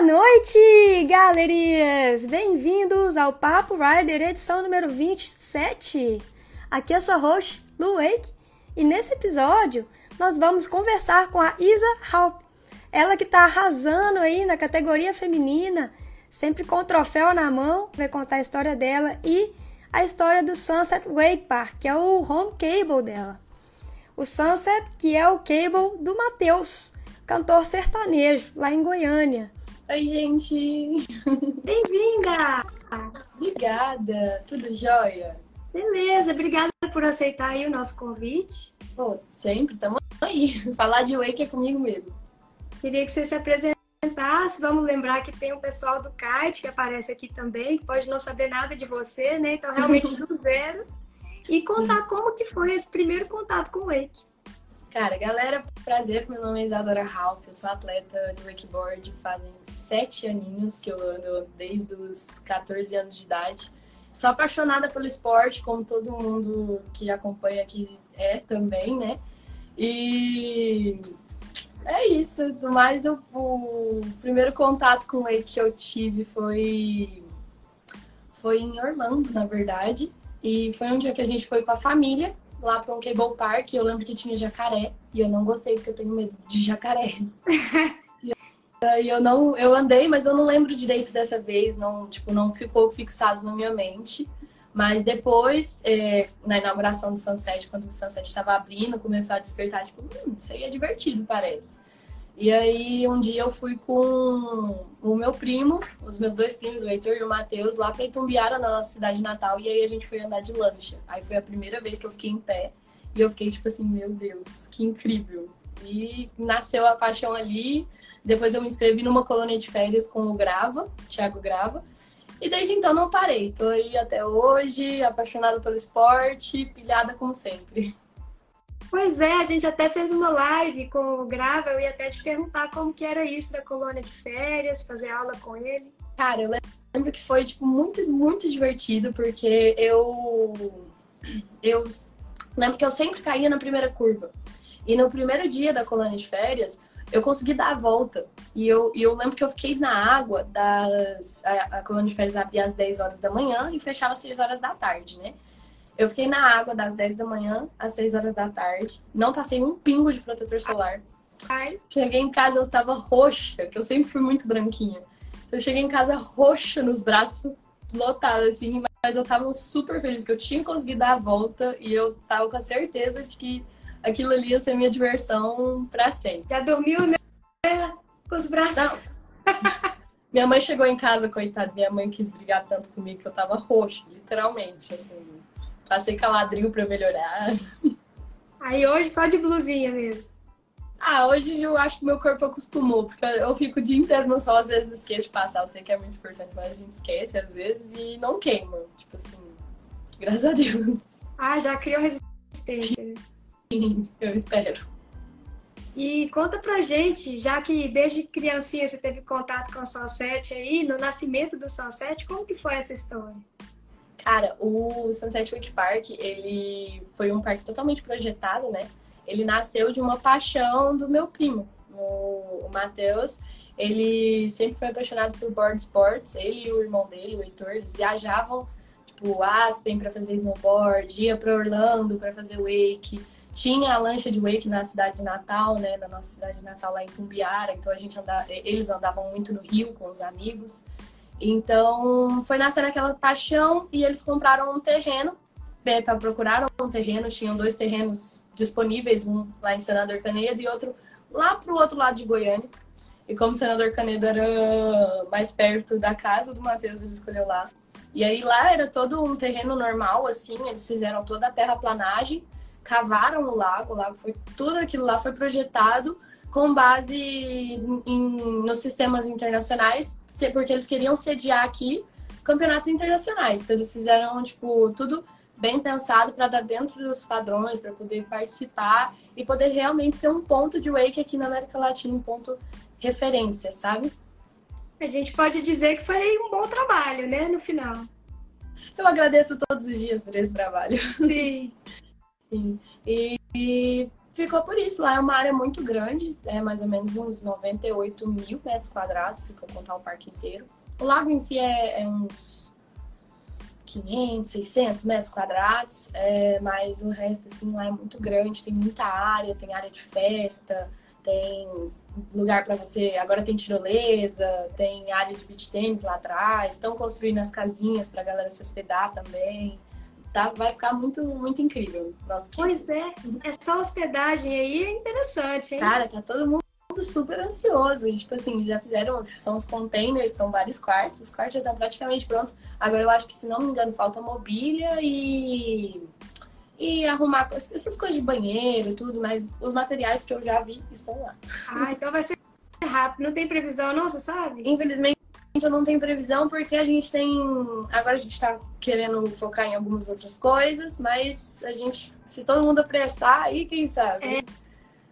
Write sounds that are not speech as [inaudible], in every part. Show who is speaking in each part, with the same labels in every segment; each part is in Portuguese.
Speaker 1: Boa noite, galerinhas! Bem-vindos ao Papo Rider, edição número 27. Aqui é sua host, Lu Wake, e nesse episódio nós vamos conversar com a Isa Halp. Ela que tá arrasando aí na categoria feminina, sempre com o troféu na mão, vai contar a história dela e a história do Sunset Wake Park, que é o home cable dela. O Sunset, que é o cable do Matheus, cantor sertanejo, lá em Goiânia.
Speaker 2: Oi, gente! [laughs]
Speaker 1: Bem-vinda!
Speaker 2: Obrigada! Tudo jóia?
Speaker 1: Beleza, obrigada por aceitar aí o nosso convite.
Speaker 2: Pô, sempre, tamo aí. [laughs] Falar de Wake é comigo mesmo.
Speaker 1: Queria que você se apresentasse. Vamos lembrar que tem o pessoal do kite que aparece aqui também, que pode não saber nada de você, né? Então, realmente [laughs] do zero. E contar como que foi esse primeiro contato com o Wake.
Speaker 2: Cara, galera, prazer, meu nome é Isadora Halp, eu sou atleta de wakeboard, fazem sete aninhos que eu ando desde os 14 anos de idade. Sou apaixonada pelo esporte, como todo mundo que acompanha aqui é também, né? E é isso. Mas eu, o primeiro contato com ele que eu tive foi foi em Orlando, na verdade. E foi um dia que a gente foi com a família lá para um cable park. Eu lembro que tinha jacaré e eu não gostei porque eu tenho medo de jacaré. [laughs] e eu não, eu andei, mas eu não lembro direito dessa vez. Não, tipo, não ficou fixado na minha mente. Mas depois, é, na inauguração do Sunset, quando o Sunset estava abrindo, começou a despertar, tipo, hum, isso aí é divertido, parece. E aí, um dia eu fui com o meu primo, os meus dois primos, o Heitor e o Matheus, lá pra Itumbiara, na nossa cidade natal. E aí a gente foi andar de lancha. Aí foi a primeira vez que eu fiquei em pé. E eu fiquei tipo assim, meu Deus, que incrível. E nasceu a paixão ali. Depois eu me inscrevi numa colônia de férias com o Grava, Thiago Grava. E desde então não parei. Tô aí até hoje, apaixonada pelo esporte, pilhada como sempre.
Speaker 1: Pois é, a gente até fez uma live com o Grava, eu ia até te perguntar como que era isso da colônia de férias, fazer aula com ele.
Speaker 2: Cara, eu lembro que foi, tipo, muito, muito divertido, porque eu... Eu lembro que eu sempre caía na primeira curva. E no primeiro dia da colônia de férias, eu consegui dar a volta. E eu, e eu lembro que eu fiquei na água das. A, a colônia de férias abria às 10 horas da manhã e fechava às 6 horas da tarde, né? Eu fiquei na água das 10 da manhã às 6 horas da tarde. Não passei um pingo de protetor solar.
Speaker 1: Ai.
Speaker 2: Cheguei em casa, eu estava roxa, que eu sempre fui muito branquinha. Eu cheguei em casa roxa nos braços, lotada, assim, mas eu tava super feliz que eu tinha conseguido dar a volta e eu tava com a certeza de que aquilo ali ia ser minha diversão pra sempre.
Speaker 1: Já dormiu, né? Com os braços.
Speaker 2: Não. minha mãe chegou em casa, coitada, minha mãe quis brigar tanto comigo que eu tava roxa, literalmente, assim. Passei caladril pra melhorar.
Speaker 1: Aí hoje só de blusinha mesmo.
Speaker 2: Ah, hoje eu acho que meu corpo acostumou, porque eu fico o dia inteiro no sol, às vezes esqueço de passar. Eu sei que é muito importante, mas a gente esquece às vezes e não queima. Tipo assim, graças a Deus.
Speaker 1: Ah, já criou resistência.
Speaker 2: Sim, eu espero.
Speaker 1: E conta pra gente, já que desde criancinha você teve contato com o Sunset aí, no nascimento do Sunset, como que foi essa história?
Speaker 2: Cara, o Sunset Wake Park, ele foi um parque totalmente projetado, né? Ele nasceu de uma paixão do meu primo, o Matheus. Ele sempre foi apaixonado por board sports. Ele e o irmão dele, o Heitor, eles viajavam, tipo, Aspen para fazer snowboard, ia para Orlando para fazer wake. Tinha a lancha de wake na cidade de Natal, né? Na nossa cidade de Natal, lá em Tumbiara. Então a gente andava, eles andavam muito no Rio com os amigos. Então, foi nascendo aquela paixão e eles compraram um terreno. Beta procuraram um terreno, tinham dois terrenos disponíveis, um lá em Senador Canedo e outro lá pro outro lado de Goiânia. E como Senador Canedo era mais perto da casa do Matheus, ele escolheu lá. E aí lá era todo um terreno normal, assim, eles fizeram toda a terraplanagem, cavaram o lago, o lago foi tudo aquilo lá foi projetado com base em, nos sistemas internacionais, porque eles queriam sediar aqui campeonatos internacionais. Então eles fizeram tipo tudo bem pensado para dar dentro dos padrões, para poder participar e poder realmente ser um ponto de wake aqui na América Latina, um ponto referência, sabe?
Speaker 1: A gente pode dizer que foi um bom trabalho, né, no final.
Speaker 2: Eu agradeço todos os dias por esse trabalho.
Speaker 1: Sim. [laughs]
Speaker 2: Sim. E, e ficou por isso. Lá é uma área muito grande, é mais ou menos uns 98 mil metros quadrados, se for contar o parque inteiro. O lago em si é, é uns 500, 600 metros quadrados, é, mas o resto, assim, lá é muito grande, tem muita área, tem área de festa, tem lugar para você. Agora tem tirolesa, tem área de beach tennis lá atrás, estão construindo as casinhas para galera se hospedar também. Tá, vai ficar muito, muito incrível. Nossa, que...
Speaker 1: Pois é, essa hospedagem aí é interessante, hein?
Speaker 2: Cara, tá todo mundo super ansioso. E, tipo assim, já fizeram, são os containers, são vários quartos, os quartos já estão praticamente prontos. Agora eu acho que, se não me engano, falta mobília e e arrumar essas coisas de banheiro, tudo, mas os materiais que eu já vi estão lá.
Speaker 1: Ah, então vai ser rápido. Não tem previsão, não, você sabe?
Speaker 2: Infelizmente eu não tenho previsão porque a gente tem. Agora a gente está querendo focar em algumas outras coisas, mas a gente, se todo mundo apressar, aí quem sabe?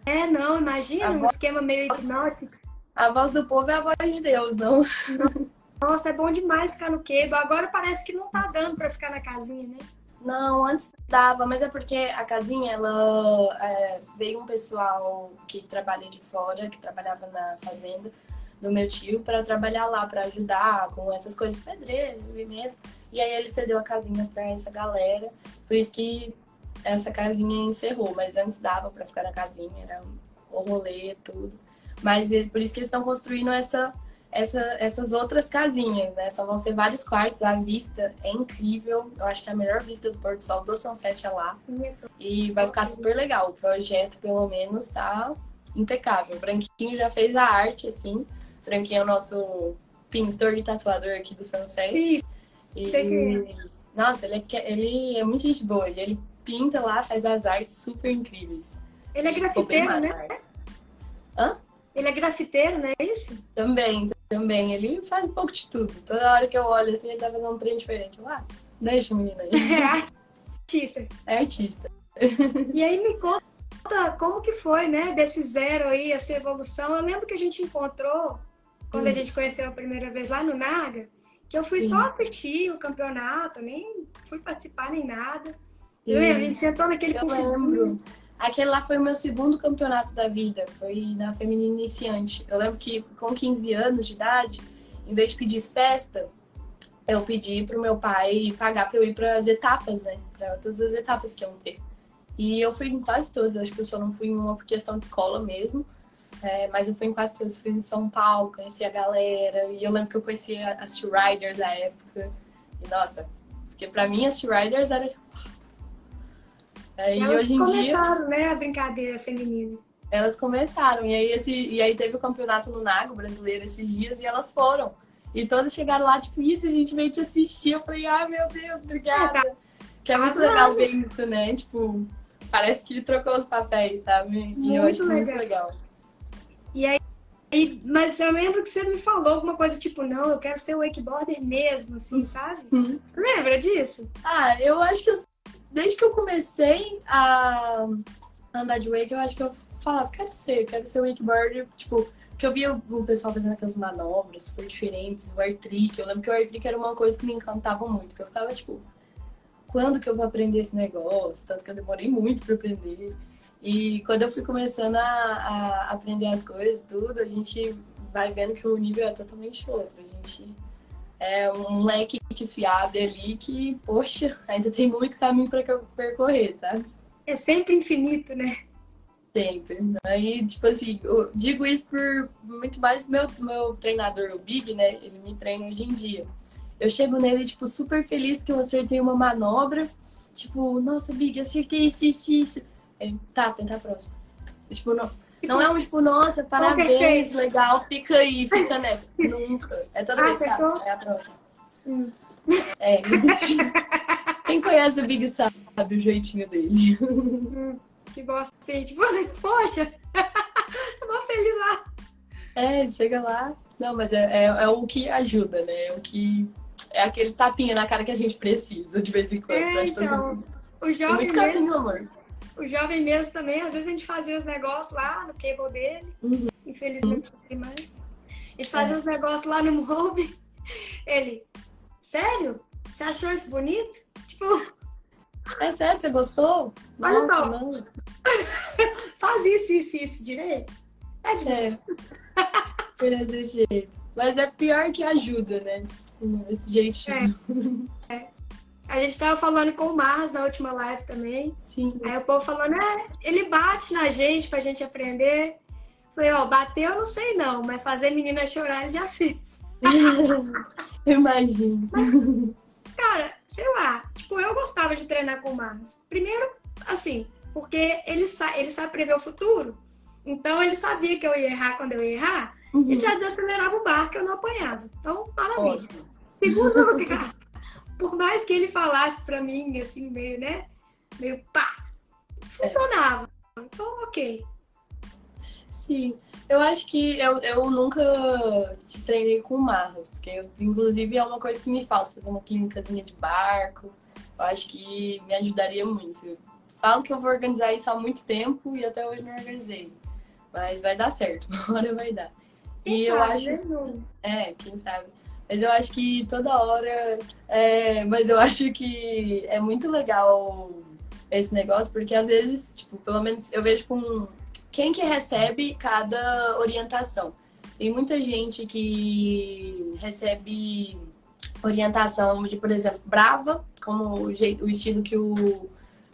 Speaker 1: É, é não, imagina um voz... esquema meio hipnótico.
Speaker 2: A voz do povo é a voz de Deus, não? [laughs]
Speaker 1: Nossa, é bom demais ficar no quebo. Agora parece que não tá dando para ficar na casinha, né?
Speaker 2: Não, antes dava, mas é porque a casinha, ela é, veio um pessoal que trabalha de fora, que trabalhava na fazenda do meu tio, para trabalhar lá, para ajudar com essas coisas, pedreiro e mesmo. E aí ele cedeu a casinha para essa galera, por isso que essa casinha encerrou, mas antes dava para ficar na casinha, era o rolê, tudo. Mas é por isso que eles estão construindo essa essa, essas outras casinhas, né? Só vão ser vários quartos, a vista é incrível. Eu acho que é a melhor vista do Porto Sol do Sunset é lá. E vai ficar super legal. O projeto, pelo menos, tá impecável. O Branquinho já fez a arte, assim. O Branquinho é o nosso pintor e tatuador aqui do Sunset.
Speaker 1: Sim.
Speaker 2: E... Nossa, ele é, ele é muito gente boa. E ele pinta lá, faz as artes super incríveis.
Speaker 1: Ele é grafiteiro, né?
Speaker 2: Hã?
Speaker 1: Ele é grafiteiro, não é isso?
Speaker 2: Também, também. Ele faz um pouco de tudo. Toda hora que eu olho assim, ele tá fazendo um trem diferente. Eu, ah, deixa o menino aí. [laughs]
Speaker 1: É artista.
Speaker 2: É artista. [laughs]
Speaker 1: E aí me conta como que foi, né, desse zero aí, a sua evolução. Eu lembro que a gente encontrou, quando hum. a gente conheceu a primeira vez lá no Naga, que eu fui Sim. só assistir o campeonato, nem fui participar nem nada. Sim. Eu a gente sentou naquele
Speaker 2: Eu lembro. Aquele lá foi o meu segundo campeonato da vida, foi na feminina iniciante. Eu lembro que com 15 anos de idade, em vez de pedir festa, eu pedi pro meu pai pagar para eu ir para as etapas, né? Para todas as etapas que iam ter. E eu fui em quase todas, acho que eu só não fui em uma por questão de escola mesmo. É, mas eu fui em quase todas, fui em São Paulo, conheci a galera. E eu lembro que eu conheci as T-Riders na época. E nossa, porque pra mim as T-Riders era
Speaker 1: é, e hoje em dia. né, a brincadeira feminina.
Speaker 2: Elas começaram. E aí, esse, e aí teve o campeonato no Nago brasileiro esses dias e elas foram. E todas chegaram lá, tipo, isso, a gente veio te assistir. Eu falei, ai meu Deus, obrigada. É, tá. Que é muito legal ver isso, né? Tipo, parece que trocou os papéis, sabe? Muito e eu acho legal. muito legal.
Speaker 1: E aí, e, mas eu lembro que você me falou alguma coisa tipo, não, eu quero ser wakeboarder mesmo, assim, sabe? Uhum. Lembra disso?
Speaker 2: Ah, eu acho que eu desde que eu comecei a andar de wake, eu acho que eu falava, quero ser, quero ser wakeboarder, tipo, que eu via o pessoal fazendo aquelas manobras super diferentes, o air trick, eu lembro que o air trick era uma coisa que me encantava muito, que eu ficava, tipo, quando que eu vou aprender esse negócio? Tanto que eu demorei muito para aprender. E quando eu fui começando a, a aprender as coisas, tudo, a gente vai vendo que o nível é totalmente outro. A gente é um leque que se abre ali que, poxa, ainda tem muito caminho para percorrer, sabe?
Speaker 1: É sempre infinito, né?
Speaker 2: Sempre. Aí, tipo assim, eu digo isso por muito mais meu, meu treinador, o Big, né? Ele me treina hoje em dia. Eu chego nele, tipo, super feliz que eu acertei uma manobra. Tipo, nossa, Big, acertei isso, isso, isso. Ele, tá, tenta a próxima. Tipo, não, não é um tipo, nossa, parabéns, legal, fica aí, fica nessa. [laughs] Nunca. É toda ah, vez que tá, é a próxima. Hum. É, [laughs] Quem conhece o Big sabe o jeitinho dele.
Speaker 1: Hum, que gosta assim, tipo, poxa, [laughs] eu vou feliz lá.
Speaker 2: É, chega lá. Não, mas é, é, é, o que ajuda, né? É o que. É aquele tapinha na cara que a gente precisa de vez em quando.
Speaker 1: É, então, o jovem mesmo, amor o jovem mesmo também, às vezes a gente fazia os negócios lá no cable dele. Uhum. Infelizmente não tem mais. A gente fazia é. os negócios lá no Mob. Ele, sério? Você achou isso bonito? Tipo.
Speaker 2: É sério, você gostou?
Speaker 1: Olha Nossa, não. [laughs] faz isso, isso, isso direito. É de
Speaker 2: É. [laughs] É desse jeito. Mas é pior que ajuda, né? Desse jeitinho. [laughs]
Speaker 1: A gente tava falando com o Marlos na última live também.
Speaker 2: Sim.
Speaker 1: Aí o povo falando, é, ele bate na gente pra gente aprender. Falei, ó, bater eu não sei não, mas fazer menina chorar ele já fez. [laughs]
Speaker 2: Imagino.
Speaker 1: Cara, sei lá, tipo, eu gostava de treinar com o Marlos. Primeiro, assim, porque ele, sa ele sabe prever o futuro. Então ele sabia que eu ia errar quando eu ia errar.
Speaker 2: Uhum.
Speaker 1: Ele já desacelerava o barco, eu não apanhava. Então, maravilha.
Speaker 2: Ótimo.
Speaker 1: Segundo [laughs] lugar, por mais que ele falasse pra mim, assim, meio, né? Meio pá, funcionava. Então, ok.
Speaker 2: Sim. Eu acho que eu, eu nunca te treinei com marras, porque eu, inclusive é uma coisa que me falta, fazer uma clínicazinha de barco. Eu acho que me ajudaria muito. Eu falo que eu vou organizar isso há muito tempo e até hoje não organizei. Mas vai dar certo, [laughs] uma hora vai dar.
Speaker 1: Quem
Speaker 2: e eu
Speaker 1: sabe,
Speaker 2: acho.
Speaker 1: né?
Speaker 2: É, quem sabe. Mas eu acho que toda hora. é, mas eu [laughs] acho que é muito legal esse negócio, porque às vezes, tipo, pelo menos eu vejo com quem que recebe cada orientação. Tem muita gente que recebe orientação de, por exemplo, brava, como o, jeito, o estilo que o,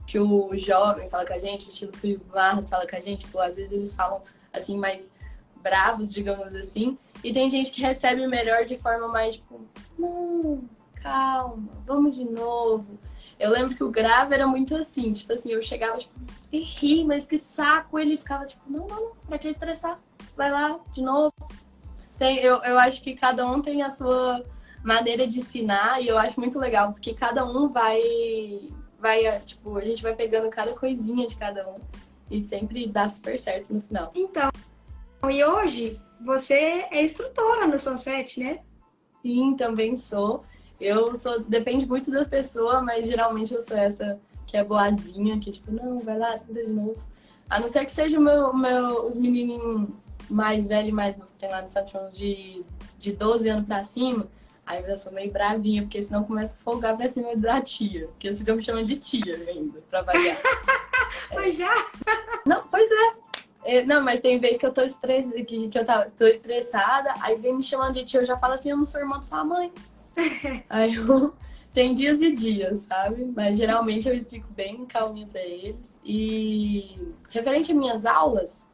Speaker 2: que o jovem fala com a gente, o estilo que o Marcos fala com a gente, tipo, às vezes eles falam assim mais bravos, digamos assim. E tem gente que recebe melhor de forma mais tipo, não, calma, vamos de novo. Eu lembro que o grave era muito assim, tipo assim, eu chegava, tipo, ri, mas que saco. Ele ficava, tipo, não, não, não, pra que estressar? Vai lá, de novo. Tem, eu, eu acho que cada um tem a sua maneira de ensinar e eu acho muito legal, porque cada um vai, vai, tipo, a gente vai pegando cada coisinha de cada um e sempre dá super certo no final.
Speaker 1: Então, e hoje você é instrutora no Sunset, né?
Speaker 2: Sim, também sou. Eu sou, depende muito da pessoa, mas geralmente eu sou essa que é boazinha, que tipo, não, vai lá, tenta de novo. A não ser que seja o meu, meu, os menininhos mais velhos e mais novos que tem lá no João de, de 12 anos pra cima, aí eu já sou meio bravinha, porque senão começa a folgar pra cima da tia. Porque eles ficam me chamando de tia ainda, pra variar. [laughs]
Speaker 1: Mas já?
Speaker 2: Não, pois é. É, Não, mas tem vezes que eu tô, estress... que, que eu tô estressada, aí vem me chamando de tia, eu já falo assim, eu não sou irmã da sua mãe. [laughs] aí eu... Tem dias e dias, sabe? Mas geralmente eu explico bem calminha pra eles. E referente às minhas aulas,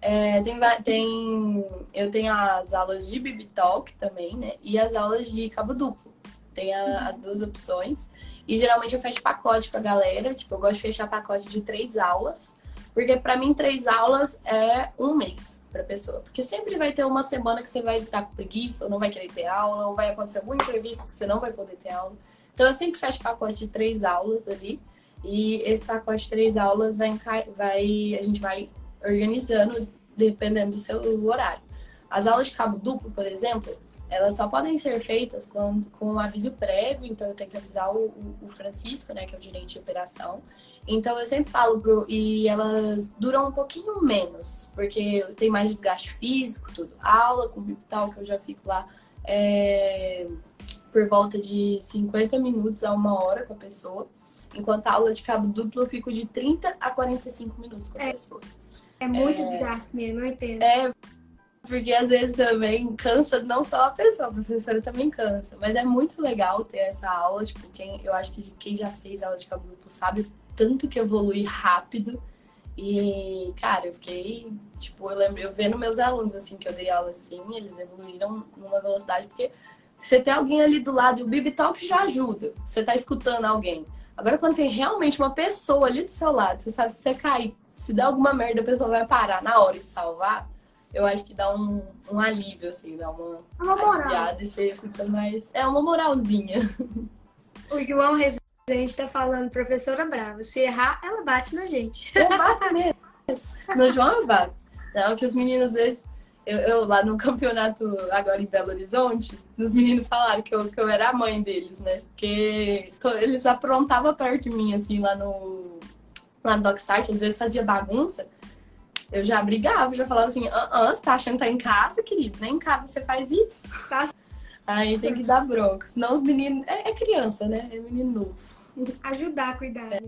Speaker 2: é, tem, tem... eu tenho as aulas de Bibi Talk também, né? E as aulas de cabo duplo. Tem a- as duas opções. E geralmente eu fecho pacote com a galera. Tipo, eu gosto de fechar pacote de três aulas. Porque pra mim, três aulas é um mês pra pessoa. Porque sempre vai ter uma semana que você vai estar com preguiça, ou não vai querer ter aula, ou vai acontecer algum imprevisto que você não vai poder ter aula. Então eu sempre fecho pacote de três aulas ali. E esse pacote de três aulas vai, vai a gente vai organizando dependendo do seu horário. As aulas de cabo duplo, por exemplo, elas só podem ser feitas com, com um aviso prévio, então eu tenho que avisar o- o Francisco, né, que é o gerente de operação. Então eu sempre falo pro. E elas duram um pouquinho menos, porque tem mais desgaste físico, tudo. Aula com tal que eu já fico lá é, por volta de 50 minutos a uma hora com a pessoa. Enquanto a aula de cabo duplo eu fico de 30 a 45 minutos com a
Speaker 1: É.
Speaker 2: pessoa.
Speaker 1: É muito desgaste mesmo, eu entendo.
Speaker 2: É, porque às vezes também cansa não só a pessoa, a professora também cansa. Mas é muito legal ter essa aula, tipo, quem, eu acho que quem já fez aula de cabo duplo sabe o tanto que evolui rápido. E, cara, eu fiquei, tipo, eu lembro, eu vendo meus alunos, assim, que eu dei aula assim, eles evoluíram numa velocidade, porque você tem alguém ali do lado, e o Bibi Talk já ajuda, você tá escutando alguém. Agora, quando tem realmente uma pessoa ali do seu lado, você sabe se você cair, se der alguma merda, a pessoa vai parar na hora de salvar, eu acho que dá um, um alívio, assim, dá uma
Speaker 1: Uma moral.
Speaker 2: aliviada e você fica mais. É uma moralzinha.
Speaker 1: O João Rezende tá falando, professora brava. Se errar, ela bate na gente.
Speaker 2: Eu bato mesmo. No João eu bato. Não, que os meninos, às vezes, eu, eu lá no campeonato agora em Belo Horizonte, os meninos falaram que eu, que eu era a mãe deles, né? Porque to- eles aprontavam perto de mim, assim, lá no. Lá no Dockstart, às vezes fazia bagunça. Eu já brigava, já falava assim, ah, ah, você tá achando que tá em casa, querido? Nem em casa você faz isso.
Speaker 1: Tá.
Speaker 2: Aí tem que dar bronca. Senão os meninos. É, é criança, né? É menino novo.
Speaker 1: Ajudar a cuidar. né?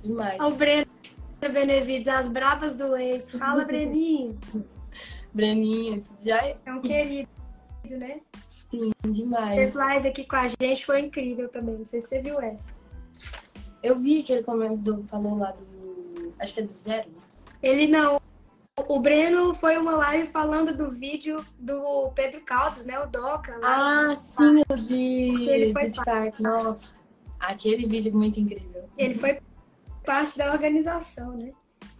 Speaker 2: Demais.
Speaker 1: Ó, O Breno Benevides, as bravas do Wake. Fala, Breninho. [laughs]
Speaker 2: Breninho, já é...
Speaker 1: é um querido, né?
Speaker 2: Sim, demais.
Speaker 1: Esse live aqui com a gente foi incrível também. Não sei se você viu essa.
Speaker 2: Eu vi que ele comentou, falou lá do. Acho que é do zero.
Speaker 1: Ele não. O Breno foi uma live falando do vídeo do Pedro Caldas, né? O Doca.
Speaker 2: Lá ah, sim, o de ele foi Beach Park. Nossa, aquele vídeo é muito incrível.
Speaker 1: Ele foi parte da organização, né?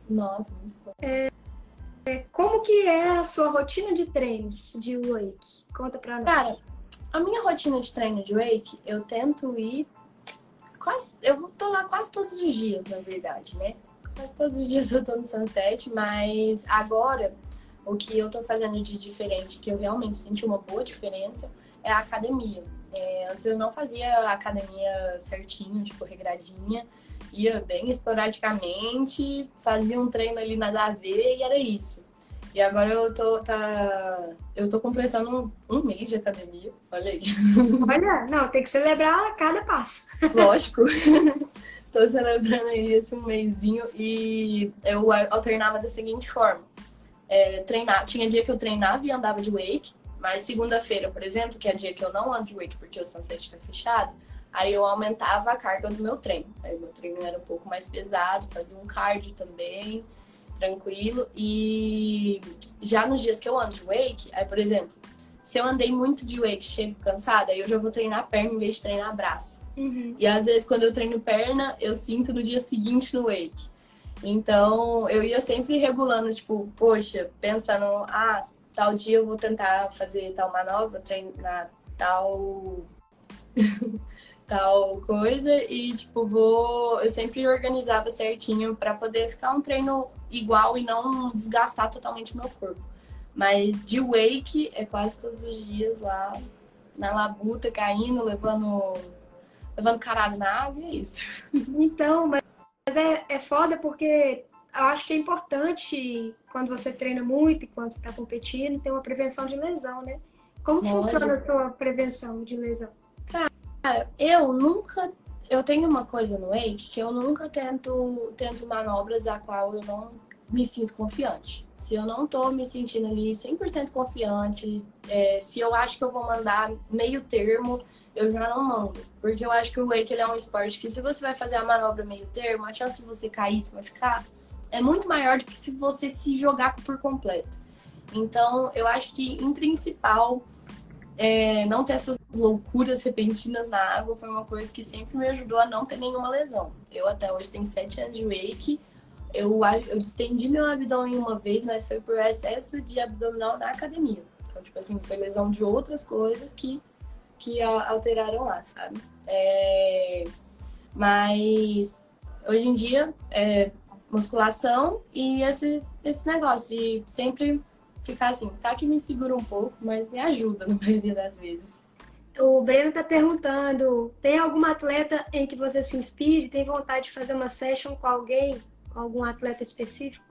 Speaker 2: Nossa, muito bom.
Speaker 1: É, é, como que é a sua rotina de treinos de wake? Conta pra nós.
Speaker 2: Cara, a minha rotina de treino de wake, eu tento ir quase. Eu tô lá quase todos os dias, na verdade, né? Quase todos os dias [laughs] eu tô no Sunset, mas agora o que eu tô fazendo de diferente, que eu realmente senti uma boa diferença, é a academia. É, antes eu não fazia academia certinho, tipo, regradinha. Ia bem esporadicamente, fazia um treino ali nada a ver e era isso. E agora eu tô, tá, eu tô completando um, um mês de academia. Olha aí. [laughs]
Speaker 1: Olha, não, tem que celebrar cada passo.
Speaker 2: Lógico. [laughs] tô celebrando aí esse um mêsinho e eu alternava da seguinte forma. É, treinar, tinha dia que eu treinava e andava de wake, mas segunda-feira, por exemplo, que é dia que eu não ando de wake porque o sunset tá fechado, aí eu aumentava a carga do meu treino. Aí o meu treino era um pouco mais pesado, fazia um cardio também tranquilo. E já nos dias que eu ando de wake, aí, por exemplo, se eu andei muito de wake, chego cansada, aí eu já vou treinar perna em vez de treinar braço.
Speaker 1: Uhum.
Speaker 2: E às vezes, quando eu treino perna, eu sinto no dia seguinte no wake. Então, eu ia sempre regulando, tipo, poxa, pensando, ah, tal dia eu vou tentar fazer tal manobra, treinar tal [laughs] tal coisa e tipo vou eu sempre organizava certinho para poder ficar um treino igual e não desgastar totalmente meu corpo. Mas de wake é quase todos os dias lá na labuta caindo levando levando caralho na água é isso. [laughs]
Speaker 1: Então mas é, é foda porque eu acho que é importante quando você treina muito e quando você está competindo ter uma prevenção de lesão né como Lógico. funciona a sua prevenção de lesão
Speaker 2: Cara, eu nunca. Eu tenho uma coisa no Wake que eu nunca tento, tento manobras a qual eu não me sinto confiante. Se eu não tô me sentindo ali 100% confiante, é, se eu acho que eu vou mandar meio termo, eu já não mando. Porque eu acho que o Wake ele é um esporte que se você vai fazer a manobra meio termo, a chance de você cair, se machucar, é muito maior do que se você se jogar por completo. Então, eu acho que, em principal, é, não ter essas loucuras repentinas na água foi uma coisa que sempre me ajudou a não ter nenhuma lesão. Eu até hoje tenho sete anos de wake. Eu, eu distendi meu abdômen uma vez, mas foi por excesso de abdominal na academia. Então, tipo assim, foi lesão de outras coisas que, que alteraram lá, sabe? É, mas hoje em dia, é, musculação e esse, esse negócio de sempre ficar assim, tá que me segura um pouco, mas me ajuda na [laughs] maioria das vezes.
Speaker 1: O Breno está perguntando: tem alguma atleta em que você se inspire? Tem vontade de fazer uma session com alguém? Com algum atleta específico?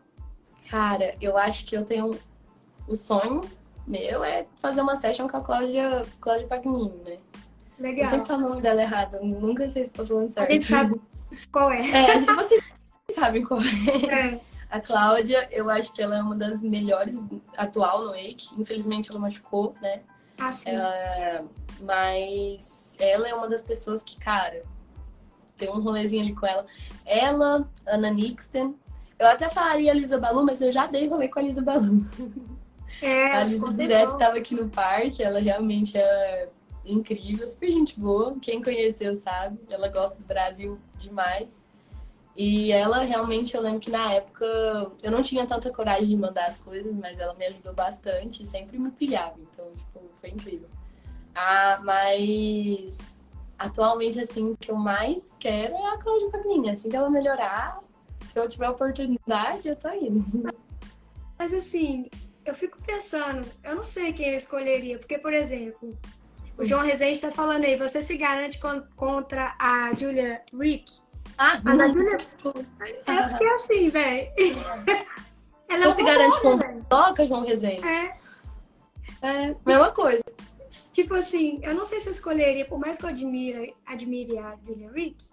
Speaker 2: Cara, eu acho que eu tenho. O sonho meu é fazer uma session com a Cláudia, Cláudia Pagnini, né?
Speaker 1: Legal.
Speaker 2: Eu sempre falo o nome dela errado, nunca sei se estou falando certo. A
Speaker 1: gente sabe qual é.
Speaker 2: É, acho que vocês [laughs] sabem qual é. é. A Cláudia, eu acho que ela é uma das melhores atual no Wake. Infelizmente ela machucou, né?
Speaker 1: Ah, sim.
Speaker 2: É, mas ela é uma das pessoas que, cara, tem um rolezinho ali com ela. Ela, Ana Nixon. Eu até falaria a Lisa Balu, mas eu já dei rolê com a Lisa Balu.
Speaker 1: É, [laughs]
Speaker 2: a Lisa direto estava aqui no parque, ela realmente é incrível, super gente boa. Quem conheceu sabe, ela gosta do Brasil demais. E ela realmente, eu lembro que na época eu não tinha tanta coragem de mandar as coisas, mas ela me ajudou bastante sempre me pilhava. Então, tipo, foi incrível. Ah, mas atualmente, assim, o que eu mais quero é a Cláudia Pagnini. Assim que ela melhorar, se eu tiver oportunidade, eu tô indo. [laughs]
Speaker 1: Mas assim, eu fico pensando, eu não sei quem eu escolheria, porque, por exemplo, o João Rezende tá falando aí, você se garante contra a Julia Rick?
Speaker 2: Ah,
Speaker 1: a Julia. É porque assim, velho. [laughs] Ela
Speaker 2: é garante com toca, João Rezende?
Speaker 1: É.
Speaker 2: É, mesma coisa.
Speaker 1: Tipo assim, eu não sei se eu escolheria, por mais que eu admire, admire a Julia Rick,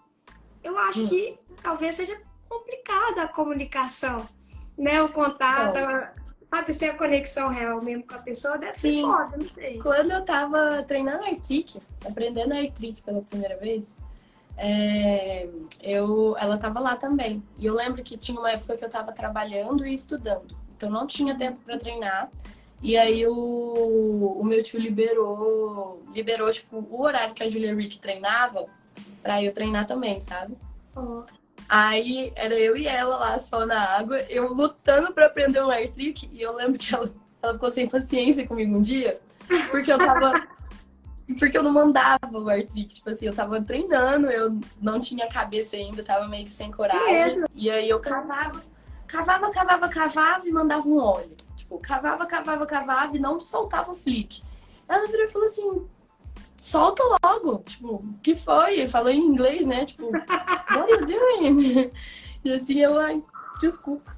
Speaker 1: eu acho hum. que talvez seja complicada a comunicação, né? O contato, sabe, ser a conexão real mesmo com a pessoa deve Sim. ser foda, não sei.
Speaker 2: Quando eu tava treinando artric, aprendendo artric pela primeira vez, é, eu, ela tava lá também. E eu lembro que tinha uma época que eu tava trabalhando e estudando. Então não tinha tempo para treinar. E aí o, o meu tio liberou, liberou tipo, o horário que a Julia Rick treinava pra eu treinar também, sabe? Aí era eu e ela lá só na água, eu lutando pra aprender um air trick, e eu lembro que ela, ela ficou sem paciência comigo um dia, porque eu tava. [laughs] porque eu não mandava o air trick. Tipo assim, eu tava treinando, eu não tinha cabeça ainda, tava meio que sem coragem. E aí eu cavava, cavava, cavava, cavava e mandava um óleo. Tipo, cavava, cavava, cavava e não soltava o flick. Ela virou e falou assim: solta logo. Tipo, o que foi? Falou em inglês, né? Tipo, what are you doing? [laughs] E assim eu, ai, desculpa.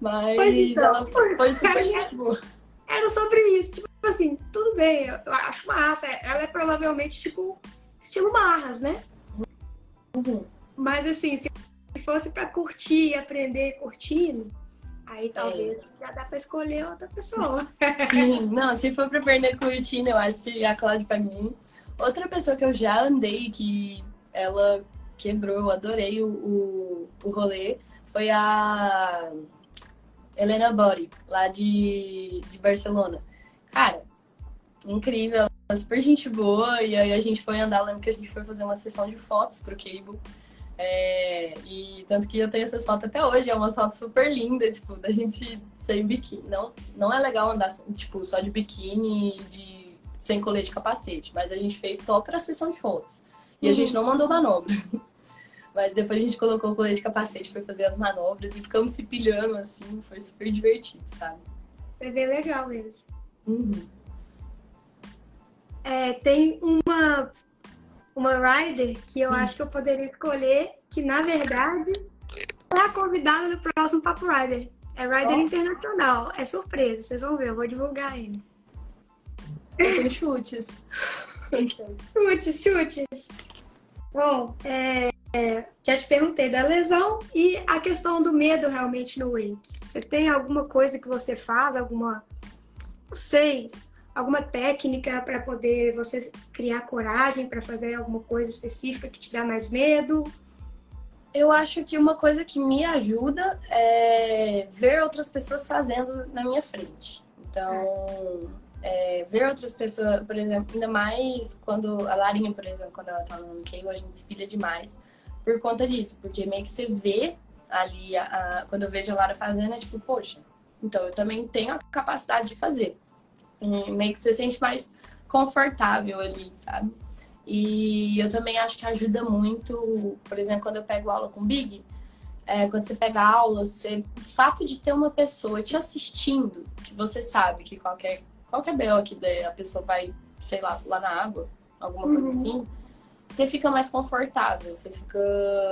Speaker 2: Mas então. ela foi super gente [laughs] boa.
Speaker 1: Era sobre isso. Tipo assim, tudo bem, eu acho massa. Ela é provavelmente, tipo, estilo Marras, né? Uhum. Mas assim, se fosse pra curtir e aprender curtindo, Aí talvez é. já dá pra escolher outra pessoa. [laughs]
Speaker 2: Sim, não, se for pra aprender curtindo, eu acho que a Cláudia pra mim. Outra pessoa que eu já andei, que ela quebrou, eu adorei o, o, o rolê, foi a Helena Bori, lá de, de Barcelona. Cara, incrível, super gente boa. E aí a gente foi andar, lembro que a gente foi fazer uma sessão de fotos pro Cable. É, e tanto que eu tenho essa foto até hoje, é uma foto super linda, tipo, da gente sem biquíni. Não, não é legal andar, tipo, só de biquíni de sem colete e capacete, mas a gente fez só pra sessão de fotos. E uhum. a gente não mandou manobra. [laughs] Mas depois a gente colocou o colete e capacete para fazer as manobras e ficamos se pilhando assim, foi super divertido, sabe?
Speaker 1: Foi bem legal mesmo. Uhum. É, tem uma uma rider que eu hum. acho que eu poderia escolher, que na verdade é a convidada do próximo Papo Rider. É Rider oh. Internacional. É surpresa, vocês vão ver, eu vou divulgar ainda.
Speaker 2: Tem chutes. [laughs]
Speaker 1: chutes, chutes. Bom, é, é, já te perguntei da lesão e a questão do medo realmente no wake. Você tem alguma coisa que você faz, alguma, não sei, alguma técnica para poder você criar coragem para fazer alguma coisa específica que te dá mais medo?
Speaker 2: Eu acho que uma coisa que me ajuda é ver outras pessoas fazendo na minha frente. Então, é, ver outras pessoas, por exemplo, ainda mais quando a Larinha, por exemplo, quando ela tá no cable, a gente se pilha demais por conta disso, porque meio que você vê ali, a, a, quando eu vejo a Lara fazendo, é tipo, poxa, então eu também tenho a capacidade de fazer meio que você sente mais confortável ali, sabe? E eu também acho que ajuda muito, por exemplo, quando eu pego aula com o Big, é, quando você pega aula, você, o fato de ter uma pessoa te assistindo, que você sabe que qualquer, qualquer BO que der, a pessoa vai, sei lá, lá na água, alguma uhum. coisa assim, você fica mais confortável, você fica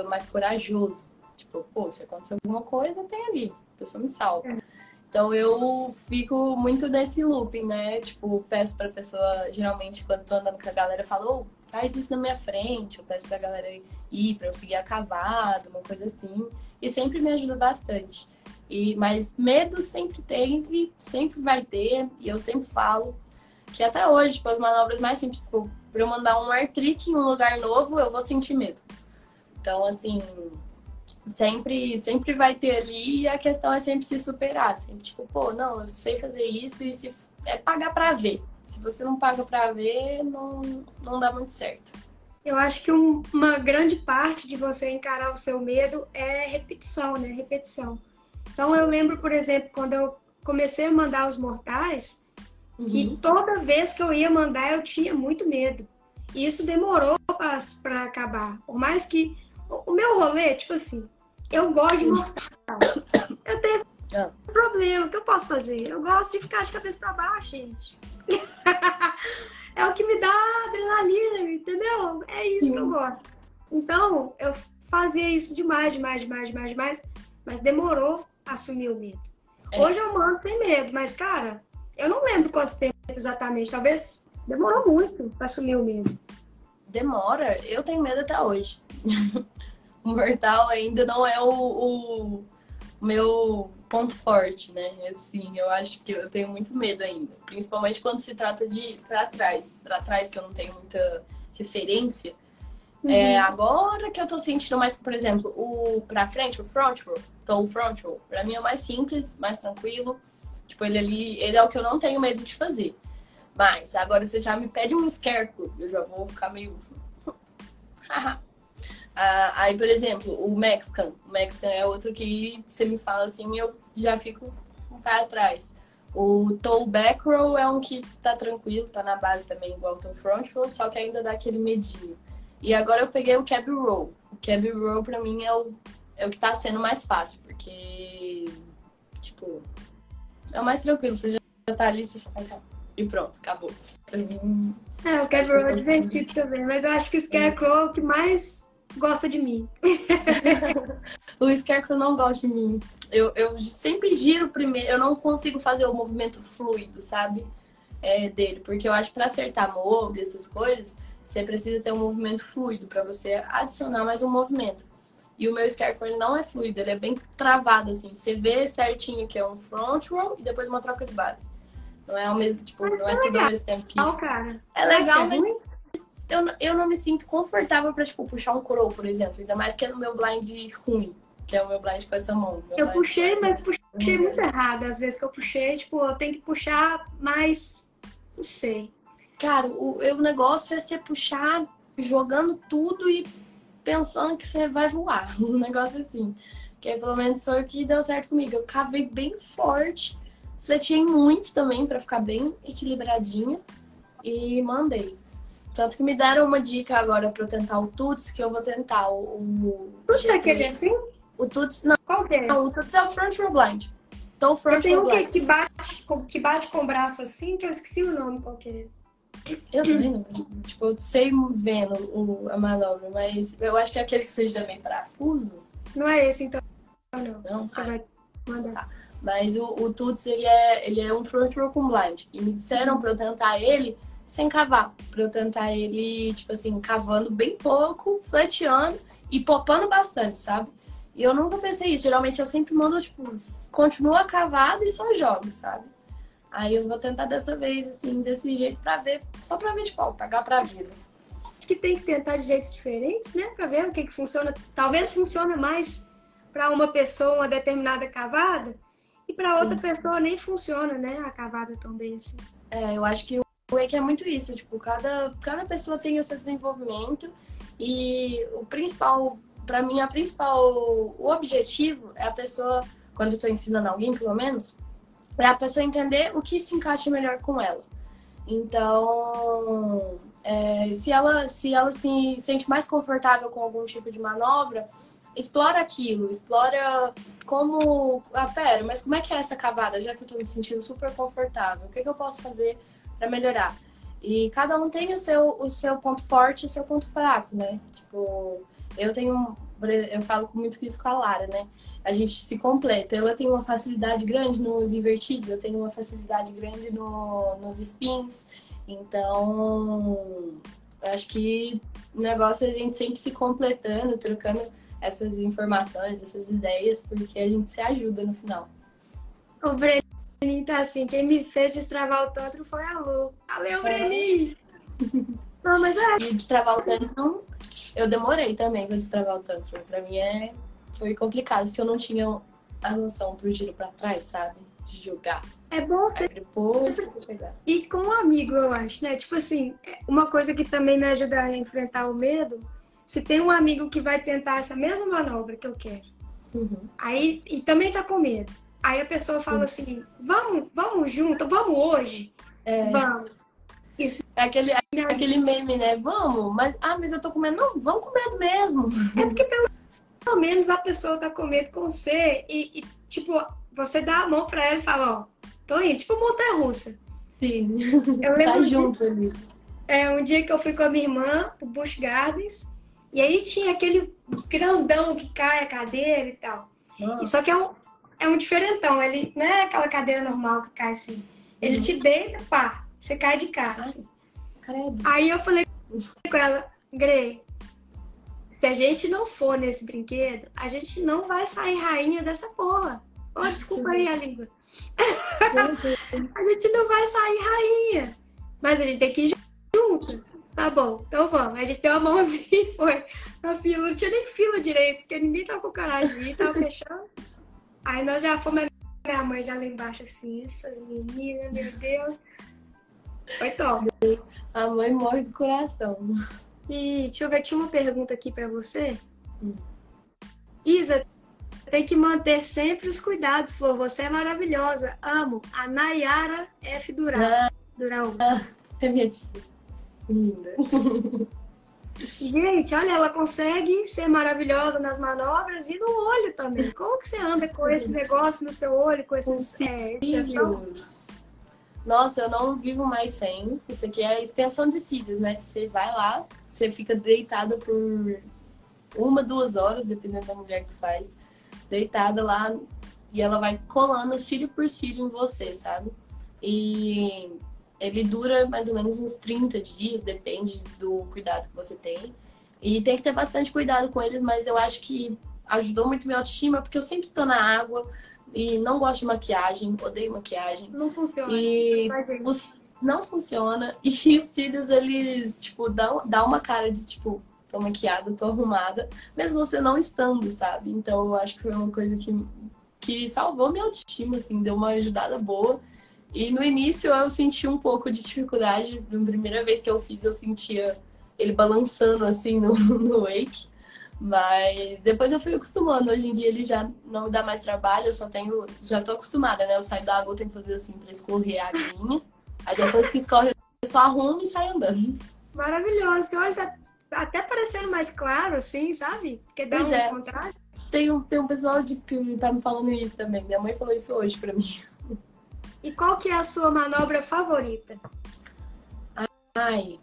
Speaker 2: mais corajoso. Tipo, pô, se acontecer alguma coisa, tem ali, a pessoa me salva. É. Então eu fico muito nesse looping, né? Tipo, peço pra pessoa, geralmente quando tô andando com a galera, eu falo, oh, faz isso na minha frente, eu peço pra galera ir pra eu seguir a cavado, uma coisa assim. E sempre me ajuda bastante. E, mas medo sempre teve, sempre vai ter, e eu sempre falo que até hoje, tipo, as manobras mais simples, tipo, pra eu mandar um air trick em um lugar novo, eu vou sentir medo. Então, assim, sempre, sempre vai ter ali e a questão é sempre se superar. Sempre tipo, pô, não, eu sei fazer isso e se é pagar para ver. Se você não paga para ver, não, não dá muito certo.
Speaker 1: Eu acho que um, uma grande parte de você encarar o seu medo é repetição, né? Repetição. Então Sim. eu lembro, por exemplo, quando eu comecei a mandar os mortais, uhum. que toda vez que eu ia mandar eu tinha muito medo. E isso demorou para acabar. Por mais que o meu rolê, tipo assim, eu gosto de mortal. Eu tenho esse ah. problema. O que eu posso fazer? Eu gosto de ficar de cabeça pra baixo, gente. [laughs] é o que me dá adrenalina, entendeu? É isso que eu gosto. Então, eu fazia isso demais, demais, demais, demais, demais. Mas demorou a assumir o medo. É. Hoje eu mando sem medo, mas, cara, eu não lembro quanto tempo exatamente. Talvez demorou muito pra assumir o medo.
Speaker 2: Demora. Eu tenho medo até hoje. [laughs] mortal ainda não é o, o meu ponto forte, né? Assim, eu acho que eu tenho muito medo ainda. Principalmente quando se trata de ir pra trás. Pra trás, que eu não tenho muita referência. Uhum. É, agora que eu tô sentindo mais, por exemplo, o pra frente, o front row. Então, o front row, pra mim é mais simples, mais tranquilo. Tipo, ele ali, ele é o que eu não tenho medo de fazer. Mas, agora você já me pede um scarecrow, eu já vou ficar meio... [laughs] Ah, aí, por exemplo, o Mexican. O Mexican é outro que você me fala assim, eu já fico um pé atrás. O toe back é um que tá tranquilo, tá na base também, igual o front row, só que ainda dá aquele medinho. E agora eu peguei o cab row. O cab row pra mim é o, é o que tá sendo mais fácil, porque, tipo, é o mais tranquilo. Você já tá ali, você só faz e pronto, acabou. Pra mim.
Speaker 1: É, o row é divertido também, mas eu acho que o scarecrow é o que mais gosta de mim. [laughs]
Speaker 2: o Scarecrow não gosta de mim. Eu, eu sempre giro primeiro, eu não consigo fazer o movimento fluido, sabe? É, dele, porque eu acho que para acertar mob, essas coisas, você precisa ter um movimento fluido para você adicionar mais um movimento. E o meu Scarecrow não é fluido, ele é bem travado, assim. Você vê certinho que é um front roll e depois uma troca de base. Não é ao mesmo, tipo, não é, é tudo ao mesmo tempo que.
Speaker 1: Legal, cara.
Speaker 2: É legal, mas eu, eu não me sinto confortável pra, tipo, puxar um coroa, por exemplo. Ainda mais que é no meu blind ruim, que é o meu blind com essa mão.
Speaker 1: Eu puxei, mas puxei muito errado. Às vezes que eu puxei, tipo, eu tenho que puxar mais. Não sei.
Speaker 2: Cara, o, o negócio é você puxar jogando tudo e pensando que você vai voar. [laughs] Um negócio assim. Que pelo menos foi o que deu certo comigo. Eu cavei bem forte, fletei muito também para ficar bem equilibradinha e mandei. Tanto que me deram uma dica agora pra eu tentar o Tuts, que eu vou tentar o. o
Speaker 1: Tuts é aquele assim?
Speaker 2: O Tuts. Não.
Speaker 1: Qual que é?
Speaker 2: Não, o Tuts é o front row blind. Então o front
Speaker 1: row blind. Tem um que, que, bate, que bate com o braço assim, que eu esqueci o nome qual que é.
Speaker 2: Eu também Tipo, eu sei vendo o, a manobra, mas eu acho que é aquele que seja também parafuso.
Speaker 1: Não é esse, então. Não.
Speaker 2: Não?
Speaker 1: Você ah, vai mandar. Tá.
Speaker 2: Mas o, o Tuts, ele é, ele é um front row com blind. E me disseram pra eu tentar ele sem cavar. Pra eu tentar ele, tipo assim, cavando bem pouco, fleteando e popando bastante, sabe? E eu nunca pensei isso. Geralmente eu sempre mando, tipo, continua cavado e só jogo, sabe? Aí eu vou tentar dessa vez, assim, desse jeito, pra ver, só pra ver, tipo, ó, pagar pra vida.
Speaker 1: Acho que tem que tentar de jeitos diferentes, né? Pra ver o que que funciona. Talvez funcione mais para uma pessoa uma determinada cavada e para outra Sim. pessoa nem funciona, né? A cavada também, assim.
Speaker 2: É, eu acho que o Wake é muito isso, tipo, cada, cada pessoa tem o seu desenvolvimento e o principal, para mim, a principal, o objetivo é a pessoa, quando eu tô ensinando alguém, pelo menos, é a pessoa entender o que se encaixa melhor com ela. Então, é, se ela se ela se sente mais confortável com algum tipo de manobra, explora aquilo, explora como. Ah, pera, mas como é que é essa cavada? Já que eu tô me sentindo super confortável, o que, que eu posso fazer para melhorar. E cada um tem o seu, o seu ponto forte e o seu ponto fraco, né? Tipo, eu tenho. Eu falo muito isso com a Lara, né? A gente se completa. Ela tem uma facilidade grande nos invertidos, eu tenho uma facilidade grande no, nos spins. Então, acho que o negócio é a gente sempre se completando, trocando essas informações, essas ideias, porque a gente se ajuda no final.
Speaker 1: Ô, Breno, Breninho tá assim, quem me fez destravar o tantro foi a Lu. Valeu, é. Breninho! [laughs] Não, mas é.
Speaker 2: E destravar o tantro, eu demorei também pra destravar o tantro. Pra mim é... foi complicado, porque eu não tinha a noção pro giro pra trás, sabe? De jogar.
Speaker 1: É bom ter...
Speaker 2: Aí depois pegar.
Speaker 1: E com um amigo, eu acho, né? Tipo assim, é, uma coisa que também me ajuda a enfrentar o medo, se tem um amigo que vai tentar essa mesma manobra que eu quero, uhum. aí, e também tá com medo, Aí a pessoa fala assim, vamos, vamos junto, vamos hoje?
Speaker 2: É.
Speaker 1: Vamos.
Speaker 2: Isso. É aquele, é aquele meme, né? Vamos, mas ah, mas eu tô comendo. Não, vamos com medo mesmo.
Speaker 1: É porque pelo, pelo menos a pessoa tá com medo com você e, e, tipo, você dá a mão pra ela e fala, ó, tô indo, tipo montanha russa.
Speaker 2: Sim.
Speaker 1: Eu lembro
Speaker 2: tá junto ali.
Speaker 1: É, um dia que eu fui com a minha irmã pro Busch Gardens, e aí tinha aquele grandão que cai a cadeira e tal. E só que é um, é um diferentão. Ele não é aquela cadeira normal que cai assim. Ele uhum. te deita, pá, você cai de cara. Assim.
Speaker 2: Credo.
Speaker 1: Aí eu falei com ela, Grey, Se a gente não for nesse brinquedo, a gente não vai sair rainha dessa porra. Oh, desculpa aí a língua. [laughs] a gente não vai sair rainha. Mas a gente tem que ir junto. Tá bom, então vamos. A gente deu a mãozinha e foi na fila. Não tinha nem fila direito, porque ninguém tava com coragem tava fechando. Aí nós já fomos, minha mãe já lá embaixo assim, essas meninas, meu Deus. Foi top.
Speaker 2: A mãe morre do coração.
Speaker 1: E deixa eu ver, tinha uma pergunta aqui para você. Hum. Isa, tem que manter sempre os cuidados, Flor. Você é maravilhosa. Amo. A Nayara F. Dural. Ah, Dural.
Speaker 2: Ah, é minha tia. Linda.
Speaker 1: Gente, olha, ela consegue ser maravilhosa nas manobras e no olho também. Como que você anda com esse negócio no seu olho, com esses
Speaker 2: cílios? É, Nossa, eu não vivo mais sem. Isso aqui é extensão de cílios, né? Você vai lá, você fica deitada por uma, duas horas, dependendo da mulher que faz. Deitada lá e ela vai colando cílio por cílio em você, sabe? E ele dura mais ou menos uns 30 dias, depende do cuidado que você tem. E tem que ter bastante cuidado com eles, mas eu acho que ajudou muito minha autoestima, porque eu sempre tô na água e não gosto de maquiagem, odeio maquiagem.
Speaker 1: Não funciona.
Speaker 2: E os, não funciona. [laughs] E os cílios, eles, tipo, dão, dão uma cara de, tipo, tô maquiada, tô arrumada, mesmo você não estando, sabe? Então eu acho que foi uma coisa que, que salvou minha autoestima, assim, deu uma ajudada boa. E no início eu senti um pouco de dificuldade. Na primeira vez que eu fiz, eu sentia ele balançando assim no, [laughs] no wake. Mas depois eu fui acostumando. Hoje em dia ele já não me dá mais trabalho, eu só tenho. Já tô acostumada, né? Eu saio da água, eu tenho que fazer assim pra escorrer a aguinha. Aí depois que escorre, eu só arrumo e saio andando.
Speaker 1: Maravilhoso. Olha, tá até parecendo mais claro, assim, sabe? Porque dá pois um é. contrário.
Speaker 2: Tem um, tem um pessoal de, que tá me falando isso também. Minha mãe falou isso hoje pra mim.
Speaker 1: E qual que é a sua manobra favorita?
Speaker 2: Ai.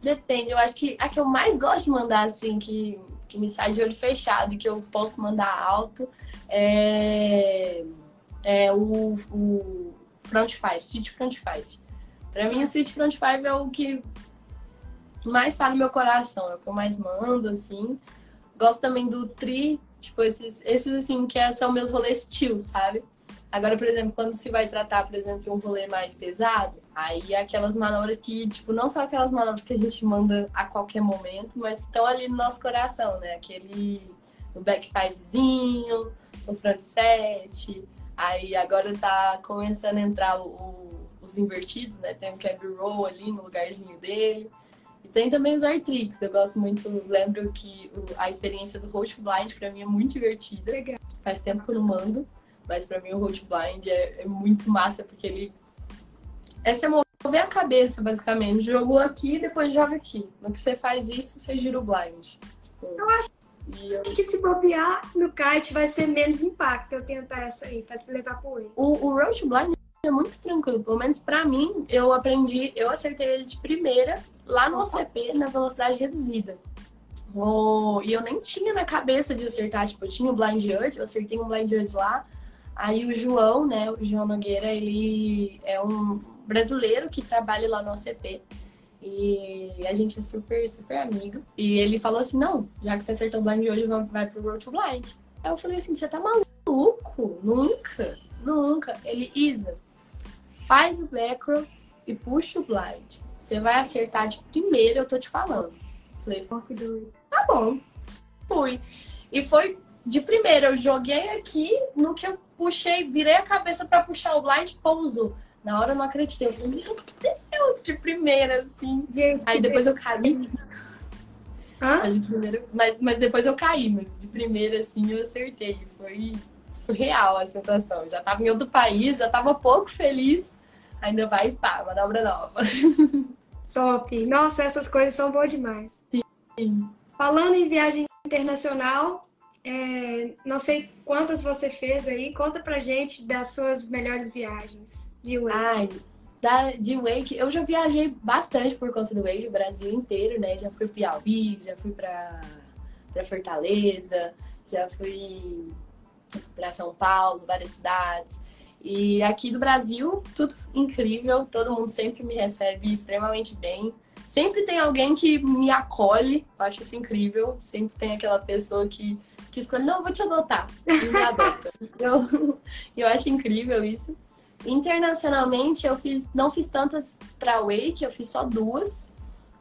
Speaker 2: Depende, eu acho que a que eu mais gosto de mandar, assim, que, que me sai de olho fechado e que eu posso mandar alto é, é o, o front five, switch front five. Pra mim, o switch front five é o que mais tá no meu coração, é o que eu mais mando, assim. Gosto também do tri, tipo, esses, esses assim, que são meus rolês tio, sabe? Agora, por exemplo, quando se vai tratar, por exemplo, de um rolê mais pesado, aí é aquelas manobras que, tipo, não são aquelas manobras que a gente manda a qualquer momento, mas que estão ali no nosso coração, né? Aquele o back fivezinho, o front set, aí agora tá começando a entrar o, o, os invertidos, né? Tem o cab roll ali no lugarzinho dele. E tem também os art tricks, eu gosto muito, lembro que a experiência do Roach Blind pra mim é muito divertida.
Speaker 1: Legal.
Speaker 2: Faz tempo que eu não mando. Mas para mim o Road Blind é, é, muito massa, porque ele. Essa é mover a cabeça, basicamente. Jogou aqui, depois joga aqui. No que você faz isso, você gira o blind.
Speaker 1: Tipo, eu acho eu... que se bobear no kite vai ser menos impacto eu tentar essa aí, pra levar pro ele.
Speaker 2: O, o Road Blind é muito tranquilo. Pelo menos para mim, eu aprendi, eu acertei ele de primeira lá no OCP na velocidade reduzida. Oh, e eu nem tinha na cabeça de acertar, tipo, eu tinha o Blind Judge, eu acertei um Blind Judge lá, Aí o João, né, o João Nogueira, ele é um brasileiro que trabalha lá no OCP. E a gente é super, super amigo. E ele falou assim: não, já que você acertou o blind hoje, vai pro Road to Blind. Aí eu falei assim: você tá maluco? Nunca, nunca. Ele, Isa, faz o macro e puxa o blind. Você vai acertar de primeira, eu tô te falando. Falei, tá bom. Fui. E foi de primeira, eu joguei aqui, no que eu puxei, virei a cabeça para puxar o blind, pousou. Na hora eu não acreditei. Eu falei, meu Deus, de primeira, assim. Gente, Aí depois eu caí. Mas, de primeira, mas, mas depois eu caí, mas de primeira, assim, eu acertei. Foi surreal a sensação. Eu já tava em outro país, já tava pouco feliz. Ainda vai estar, tá, manobra nova. [laughs]
Speaker 1: Top! Nossa, essas coisas são boas demais.
Speaker 2: Sim.
Speaker 1: Falando em viagem internacional, é, não sei quantas você fez aí. Conta pra gente das suas melhores viagens de Wake.
Speaker 2: Ai, da, de Wake, eu já viajei bastante por conta do Wake, o Brasil inteiro, né? Já fui Piauí, já fui pra, pra Fortaleza, já fui pra São Paulo, várias cidades. E aqui do Brasil, tudo incrível, todo mundo sempre me recebe extremamente bem. sempre tem alguém que me acolhe, eu acho isso incrível. Sempre tem aquela pessoa que, que escolhe, não, vou te adotar, e me adota. [laughs] eu, [laughs] eu acho incrível isso. Internacionalmente, eu fiz, não fiz tantas para Wake, eu fiz só duas.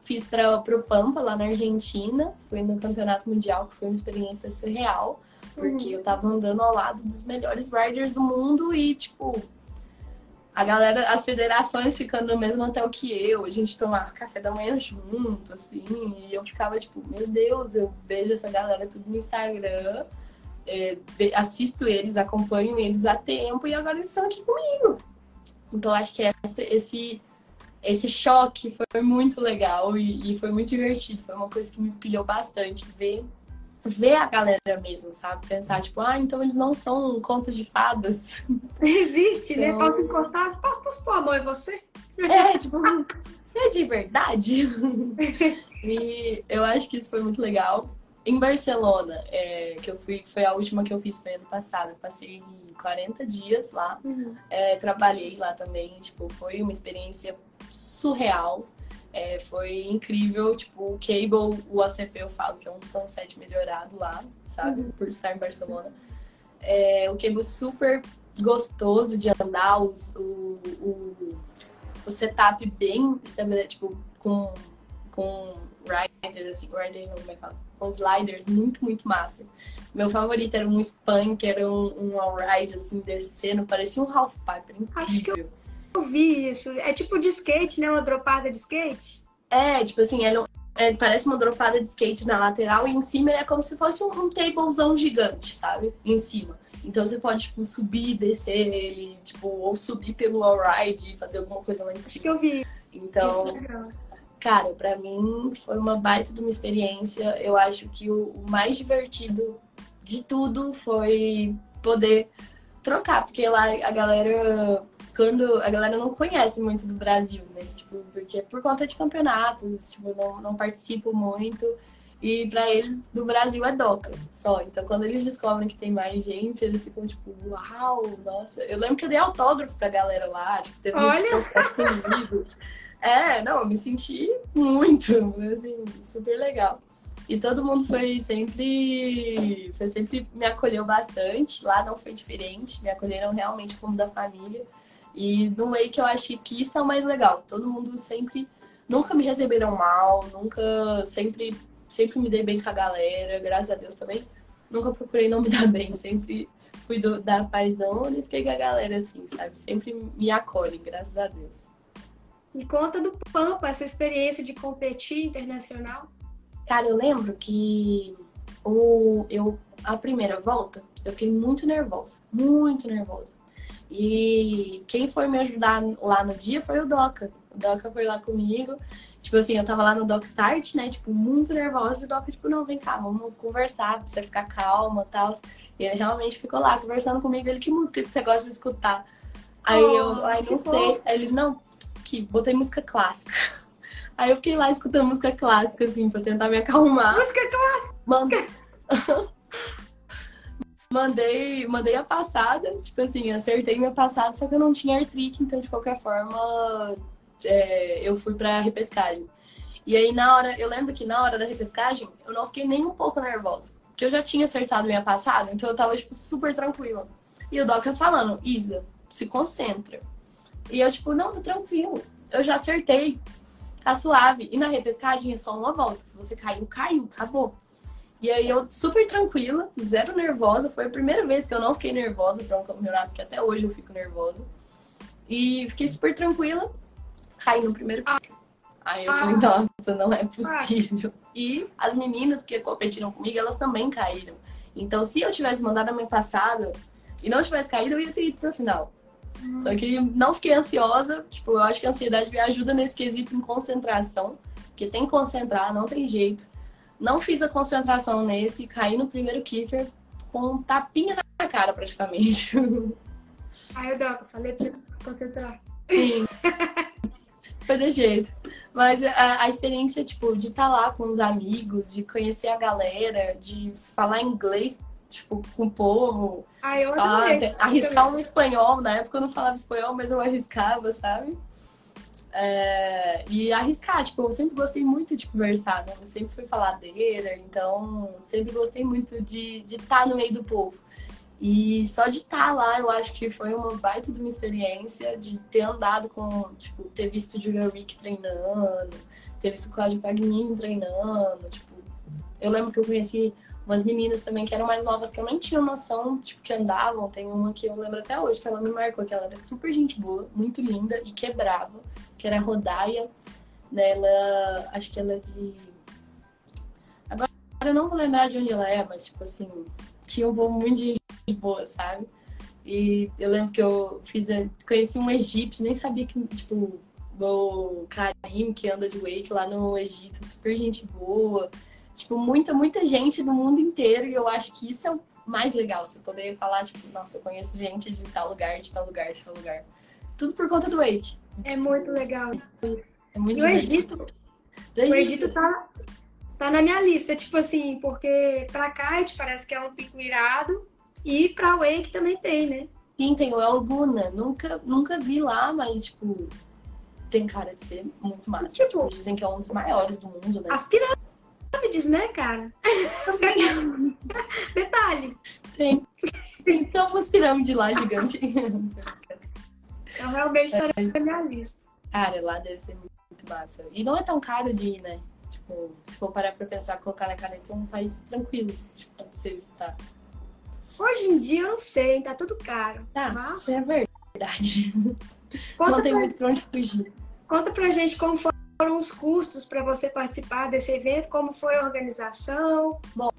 Speaker 2: Fiz para o Pampa, lá na Argentina. Fui no Campeonato Mundial, que foi uma experiência surreal. Porque uhum. eu tava andando ao lado dos melhores riders do mundo e, tipo, a galera, as federações ficando no mesmo hotel que eu, a gente tomava café da manhã junto, assim, e eu ficava tipo, meu Deus, eu vejo essa galera tudo no Instagram, é, assisto eles, acompanho eles há tempo e agora eles estão aqui comigo. Então acho que esse, esse, choque foi muito legal e, e foi muito divertido, foi uma coisa que me pilhou bastante, ver ver a galera mesmo, sabe? Pensar, tipo, ah, então eles não são contos de fadas. [laughs]
Speaker 1: Existe, né? então... né? Posso encostar? Posso pôr a mão em você?
Speaker 2: É, tipo, você é de verdade? [laughs] e eu acho que isso foi muito legal. Em Barcelona, é, que eu fui, foi a última que eu fiz, foi ano passado. Eu passei 40 dias lá. Uhum. É, trabalhei lá também, tipo, foi uma experiência surreal. É, foi incrível, tipo, o Cable, o ACP eu falo que é um sunset melhorado lá, sabe? Uhum. Por estar em Barcelona. É, o Cable super gostoso de andar, os, o, o, o setup bem estabelecido, tipo, com, com riders, assim, riders não, como é que fala? Com sliders, muito, muito massa. Meu favorito era um spun, que era um, um all-ride, assim, descendo, parecia um half pipe, incrível.
Speaker 1: Eu vi isso. É tipo de skate, né? Uma dropada de skate?
Speaker 2: É, tipo assim, é, é, parece uma dropada de skate na lateral e em cima é como se fosse um, um tablezão gigante, sabe? Em cima. Então você pode, tipo, subir e descer ele, tipo, ou subir pelo all-ride e fazer alguma coisa lá em cima.
Speaker 1: Acho que eu vi.
Speaker 2: Então, é cara, pra mim foi uma baita de uma experiência. Eu acho que o mais divertido de tudo foi poder trocar, porque lá a galera quando a galera não conhece muito do Brasil, né? Tipo, porque por conta de campeonatos, tipo, não, não participo muito. E para eles, do Brasil é DOCA só. Então, quando eles descobrem que tem mais gente, eles ficam tipo, uau, nossa. Eu lembro que eu dei autógrafo pra galera lá, tipo, teve Olha. gente comigo. É, não, eu me senti muito, assim, super legal. E todo mundo foi sempre, foi sempre me acolheu bastante. Lá não foi diferente, me acolheram realmente como da família. E no Wake eu achei que isso é o mais legal. Todo mundo sempre. Nunca me receberam mal, nunca. Sempre, sempre me dei bem com a galera, graças a Deus também. Nunca procurei não me dar bem, sempre fui do, da e fiquei com a galera assim, sabe? Sempre me acolhem, graças a Deus.
Speaker 1: Me conta do Pampa, essa experiência de competir internacional.
Speaker 2: Cara, eu lembro que o, eu, a primeira volta, eu fiquei muito nervosa, muito nervosa. E quem foi me ajudar lá no dia foi o Doca. O Doca foi lá comigo. Tipo assim, eu tava lá no Doc Start, né? Tipo, muito nervosa. E o Doca, tipo, não, vem cá, vamos conversar pra você ficar calma e tal. E ele realmente ficou lá conversando comigo. Ele, que música que você gosta de escutar? Aí oh, eu, aí não sei. Aí ele, não, que botei música clássica. [laughs] Aí eu fiquei lá escutando música clássica, assim, pra tentar me acalmar.
Speaker 1: Música clássica!
Speaker 2: Manda... [laughs] Mandei, mandei a passada, tipo assim, acertei minha passada, só que eu não tinha artric, então de qualquer forma é, eu fui pra repescagem. E aí na hora, eu lembro que na hora da repescagem, eu não fiquei nem um pouco nervosa. Porque eu já tinha acertado minha passada, então eu tava, tipo, super tranquila. E o Doc falando, Isa, se concentra. E eu, tipo, não, tá tranquilo. Eu já acertei. Tá suave. E na repescagem é só uma volta. Se você caiu, caiu, acabou. E aí eu super tranquila, zero nervosa. Foi a primeira vez que eu não fiquei nervosa para um campeonato, porque até hoje eu fico nervosa. E fiquei super tranquila, caí no primeiro kick. Aí eu falei, ah. nossa, não é possível. E as meninas que competiram comigo, elas também caíram. Então, se eu tivesse mandado a minha passada e não tivesse caído, eu ia ter ido pro final. Hum. Só que não fiquei ansiosa. Tipo, eu acho que a ansiedade me ajuda nesse quesito em concentração. Porque tem que concentrar, não tem jeito. Não fiz a concentração nesse, caí no primeiro kicker com um tapinha na cara, praticamente.
Speaker 1: Aí eu dou, falei pra concentrar.
Speaker 2: Sim. Foi de jeito. Mas a, a, experiência, tipo, de estar tá lá com os amigos, de conhecer a galera, de falar inglês, tipo, com o povo.
Speaker 1: Ai, eu
Speaker 2: falar, arriscar um espanhol. Na época eu não falava espanhol, mas eu arriscava, sabe? É, e arriscar, tipo, eu sempre gostei muito de conversar, né? Eu sempre fui faladeira, então sempre gostei muito de estar tá no meio do povo. E só de estar tá lá, eu acho que foi uma baita de uma experiência de ter andado com, tipo, ter visto o Julian Rick treinando, ter visto o Claudio Pagnini treinando, tipo, eu lembro que eu conheci umas meninas também que eram mais novas que eu nem tinha noção, tipo, que andavam. Tem uma que eu lembro até hoje, que ela me marcou, que ela era super gente boa, muito linda e quebrava, que era a Rodaia. Né? Ela, acho que ela é de. Agora eu não vou lembrar de onde ela é, mas, tipo assim, tinha um bom muito de gente boa, sabe? E eu lembro que eu fiz, conheci um egípcio, nem sabia que, tipo, o Karim, que anda de wake lá no Egito, super gente boa. Tipo, muita, muita gente do mundo inteiro. E eu acho que isso é o mais legal. Você poder falar, tipo, nossa, eu conheço gente de tal lugar, de tal lugar, de tal lugar. Tudo por conta do Wake.
Speaker 1: É muito legal.
Speaker 2: É muito
Speaker 1: e o Egito, o Egito tá, tá na minha lista, tipo assim, porque pra kite parece que é um pico irado e pra Wake também tem, né?
Speaker 2: Sim, tem o El Buna. Nunca, nunca vi lá, mas, tipo, tem cara de ser muito massa. Tipo, tipo dizem que é um dos maiores do mundo, né?
Speaker 1: As pirâmides pirâmides, né, cara? [laughs] Detalhe.
Speaker 2: Tem. Tem então, umas pirâmides lá gigantes. [laughs]
Speaker 1: Então, realmente tá na minha lista.
Speaker 2: Cara, lá deve ser muito massa. E não é tão caro de ir, né? Tipo, se for parar pra pensar, colocar na caneta é um país tranquilo, tipo, pra você visitar.
Speaker 1: Hoje em dia eu não sei, tá tudo caro.
Speaker 2: Tá, mas... é verdade. Conta não tem pra... muito pra onde fugir.
Speaker 1: Conta pra gente como foram os custos para você participar desse evento? Como foi a organização?
Speaker 2: Bom,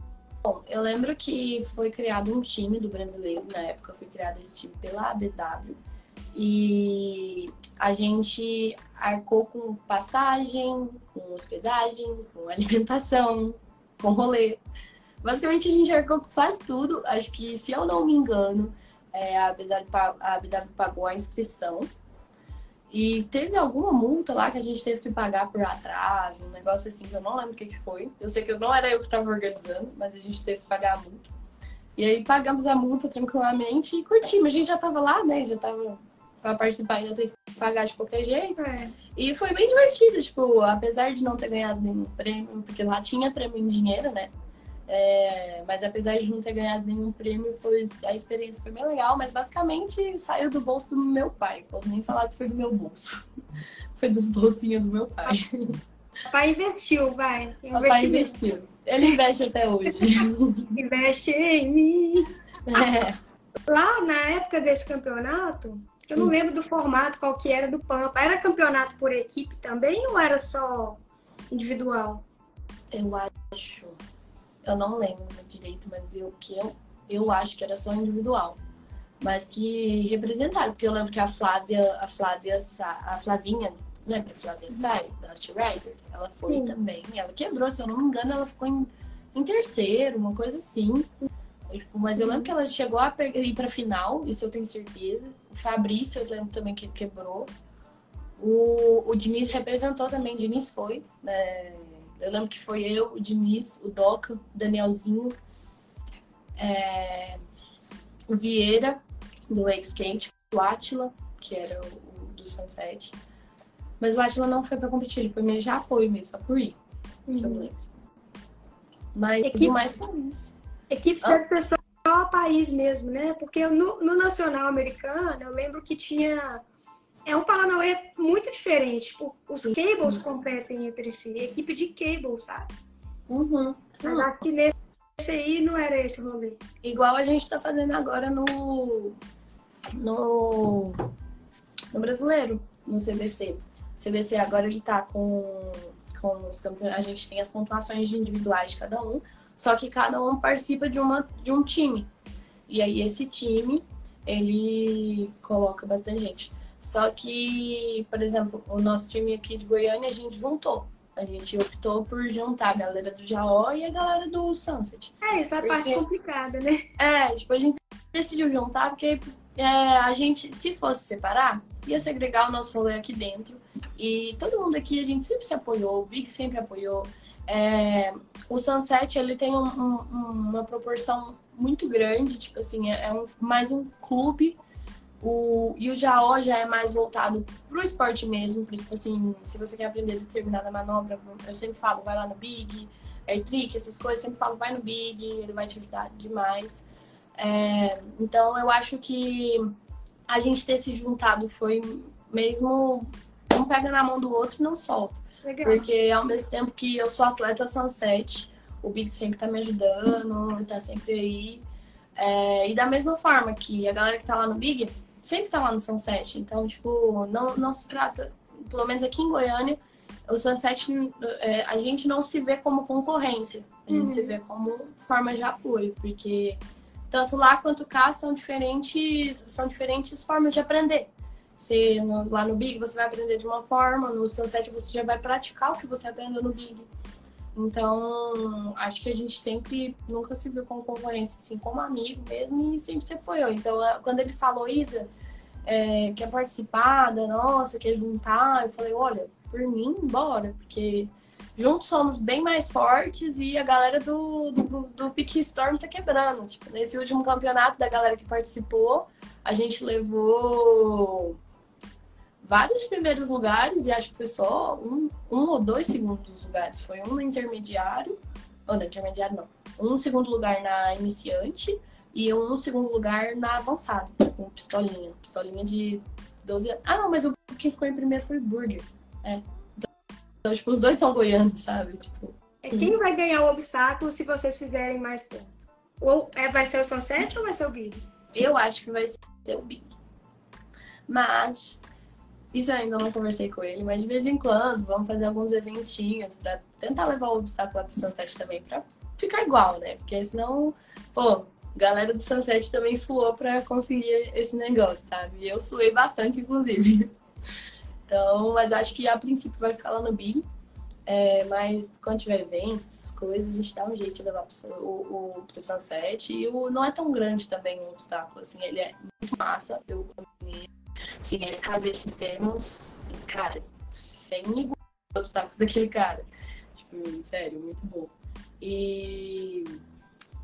Speaker 2: bom, eu lembro que foi criado um time do brasileiro, na época foi criado esse time pela ABW. E a gente arcou com passagem, com hospedagem, com [laughs] alimentação, com rolê. Basicamente a gente arcou com quase tudo. Acho que, se eu não me engano, é, a, ABW, a ABW pagou a inscrição e teve alguma multa lá que a gente teve que pagar por atraso, um negócio assim que eu não lembro o que, que foi. Eu sei que eu não era eu que estava organizando, mas a gente teve que pagar a multa. E aí pagamos a multa tranquilamente e curtimos. A gente já tava lá, né? Já tava para participar ia ter que pagar de qualquer jeito. É. E foi bem divertido, tipo, apesar de não ter ganhado nenhum prêmio, porque lá tinha prêmio em dinheiro, né? É, mas apesar de não ter ganhado nenhum prêmio, foi, a experiência foi bem legal, mas basicamente saiu do bolso do meu pai. Posso nem falar que foi do meu bolso. [laughs] foi dos bolsinhos do meu pai.
Speaker 1: Papai investiu, vai.
Speaker 2: Papai investiu. Ele investe até hoje. [laughs]
Speaker 1: investe em mim. É. Lá na época desse campeonato, eu não lembro do formato qual que era do Pampa. Era campeonato por equipe também ou era só individual?
Speaker 2: Eu acho eu não lembro direito, mas eu que eu, eu acho que era só individual. Mas que representaram, porque eu lembro que a Flávia, a Flávia, a Flavinha, lembra a Flávia uhum. Sai, das Riders? Ela foi Sim. também. Ela quebrou, se eu não me engano, ela ficou em, em terceiro, uma coisa assim. Tipo, mas eu lembro que ela chegou a ir pra final, isso eu tenho certeza. O Fabrício, eu lembro também que ele quebrou. O, o Diniz representou também, o Diniz foi, né? Eu lembro que foi eu, o Diniz, o Doca, o Danielzinho, é, o Vieira, do X-Skate, o Atila, que era o, o, do Sunset. Mas o Atila não foi para competir, ele foi meio de apoio mesmo, só por ir, uhum. que eu uhum. lembro. Mas Equipes, mais foi isso.
Speaker 1: Equipes ah. ser só país mesmo, né? Porque no, no nacional americano, eu lembro que tinha é um Paranauê muito diferente. Tipo, os cables competem entre si, equipe de cables, sabe?
Speaker 2: Uhum.
Speaker 1: Mas acho que nesse aí não era esse rolê.
Speaker 2: Igual a gente tá fazendo agora no. no. no brasileiro, no CBC. O CBC agora ele tá com, com os campeonatos. A gente tem as pontuações individuais de cada um, só que cada um participa de, uma, de um time. E aí esse time, ele coloca bastante gente. Só que, por exemplo, o nosso time aqui de Goiânia, a gente juntou. A gente optou por juntar a galera do Jaó e a galera do Sunset.
Speaker 1: É, essa é a porque... parte complicada, né?
Speaker 2: É, tipo, a gente decidiu juntar porque é, a gente, se fosse separar, ia segregar o nosso rolê aqui dentro. E todo mundo aqui, a gente sempre se apoiou, o Big sempre apoiou. É, o Sunset, ele tem um, um, uma proporção muito grande, tipo assim, é, é um, mais um clube O, e o Jaó já é mais voltado pro esporte mesmo, pra, tipo assim, se você quer aprender determinada manobra, eu sempre falo, vai lá no Big, Air Trick, essas coisas, sempre falo, vai no Big, ele vai te ajudar demais. É, então eu acho que a gente ter se juntado foi mesmo um pega na mão do outro e não solta. Legal. Porque ao mesmo tempo que eu sou atleta Sunset, o Big sempre tá me ajudando, tá sempre aí. É, e da mesma forma que a galera que tá lá no Big sempre tá lá no Sunset. Então, tipo, não, não se trata, pelo menos aqui em Goiânia, o Sunset, é, a gente não se vê como concorrência. A gente uhum. se vê como forma de apoio, porque tanto lá quanto cá são diferentes, são diferentes formas de aprender. Se no, lá no Big você vai aprender de uma forma, no Sunset você já vai praticar o que você aprendeu no Big. Então, acho que a gente sempre nunca se viu como concorrência, assim, como amigo mesmo, e sempre se apoiou. Então, quando ele falou, Isa, é, quer participar da nossa, quer juntar, eu falei, olha, por mim, bora, porque juntos somos bem mais fortes e a galera do, do, do Storm tá quebrando. Tipo, nesse último campeonato da galera que participou, a gente levou vários primeiros lugares e acho que foi só um, um ou dois segundos lugares. Foi um no intermediário, ou no intermediário não, um segundo lugar na iniciante e um segundo lugar na avançada, com pistolinha. Pistolinha de 12 anos. Ah, não, mas o que ficou em primeiro foi o Burger. É. Então, então, tipo, os dois são goianos, sabe? Tipo.
Speaker 1: É quem vai ganhar o obstáculo se vocês fizerem mais pontos? Ou é, vai ser o Sunset ou vai ser o Big?
Speaker 2: Eu acho que vai ser o Big. Mas isso eu ainda não conversei com ele, mas de vez em quando vamos fazer alguns eventinhos para tentar levar o obstáculo lá pro Sunset também, para ficar igual, né? Porque senão, pô, galera do Sunset também suou para conseguir esse negócio, sabe? E eu suei bastante, inclusive. [laughs] Então, mas acho que a princípio vai ficar lá no Big. É, mas quando tiver eventos, essas coisas, a gente dá um jeito de levar pro, o, o, pro Sunset. E o, não é tão grande também o obstáculo, assim, ele é muito massa. Eu Sim, esse caso esses termos, cara, sem igual o obstáculo daquele cara. Tipo, sério, muito bom. E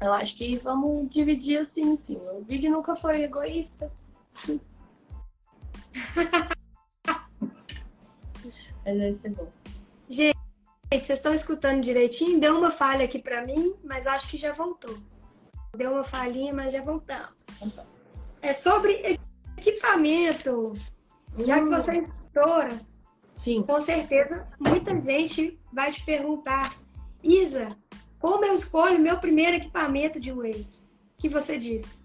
Speaker 2: eu acho que vamos dividir assim, sim. O Big nunca foi egoísta. [laughs] Mas vai ser bom.
Speaker 1: Gente, vocês estão escutando direitinho? Deu uma falha aqui pra mim, mas acho que já voltou. Deu uma falhinha, mas já voltamos. Então. É sobre equipamento. Já que você é instrutora,
Speaker 2: Sim.
Speaker 1: com certeza muita gente vai te perguntar, Isa, como eu escolho meu primeiro equipamento de wake? O que você diz?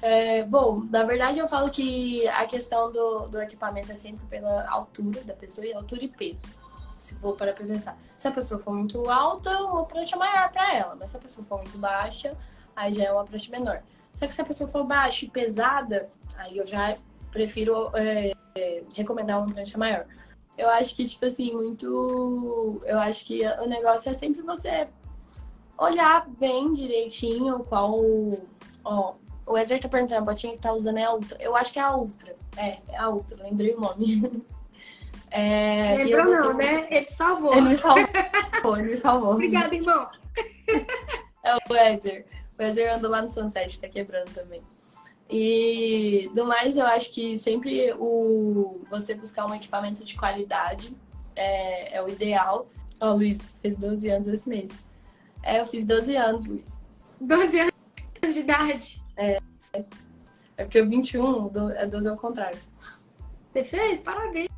Speaker 2: É, bom, na verdade eu falo que a questão do, do equipamento é sempre pela altura da pessoa e altura e peso. Se for para pensar. Se a pessoa for muito alta, uma prancha maior para ela. Mas se a pessoa for muito baixa, aí já é uma prancha menor. Só que se a pessoa for baixa e pesada, aí eu já prefiro é, é, recomendar uma prancha maior. Eu acho que, tipo assim, muito. Eu acho que o negócio é sempre você olhar bem direitinho qual. Ó, o Ezer tá perguntando, a botinha que tá usando é a Ultra. Eu acho que é a Ultra. É, é a Ultra, lembrei o nome. [laughs]
Speaker 1: É, Lembrou não, né? Ele salvou.
Speaker 2: Ele me salvou, ele me [laughs] salvou.
Speaker 1: Obrigada, irmão. [laughs]
Speaker 2: É o Ezer. O Ezer andou lá no Sunset, tá quebrando também. E do mais, eu acho que sempre o você buscar um equipamento de qualidade é, é o ideal. Ó, oh, Luiz, fez 12 anos esse mês. É, eu fiz 12 anos, Luiz.
Speaker 1: 12 anos de idade?
Speaker 2: É. É porque o 21 é 12 ao contrário.
Speaker 1: Você fez? Parabéns!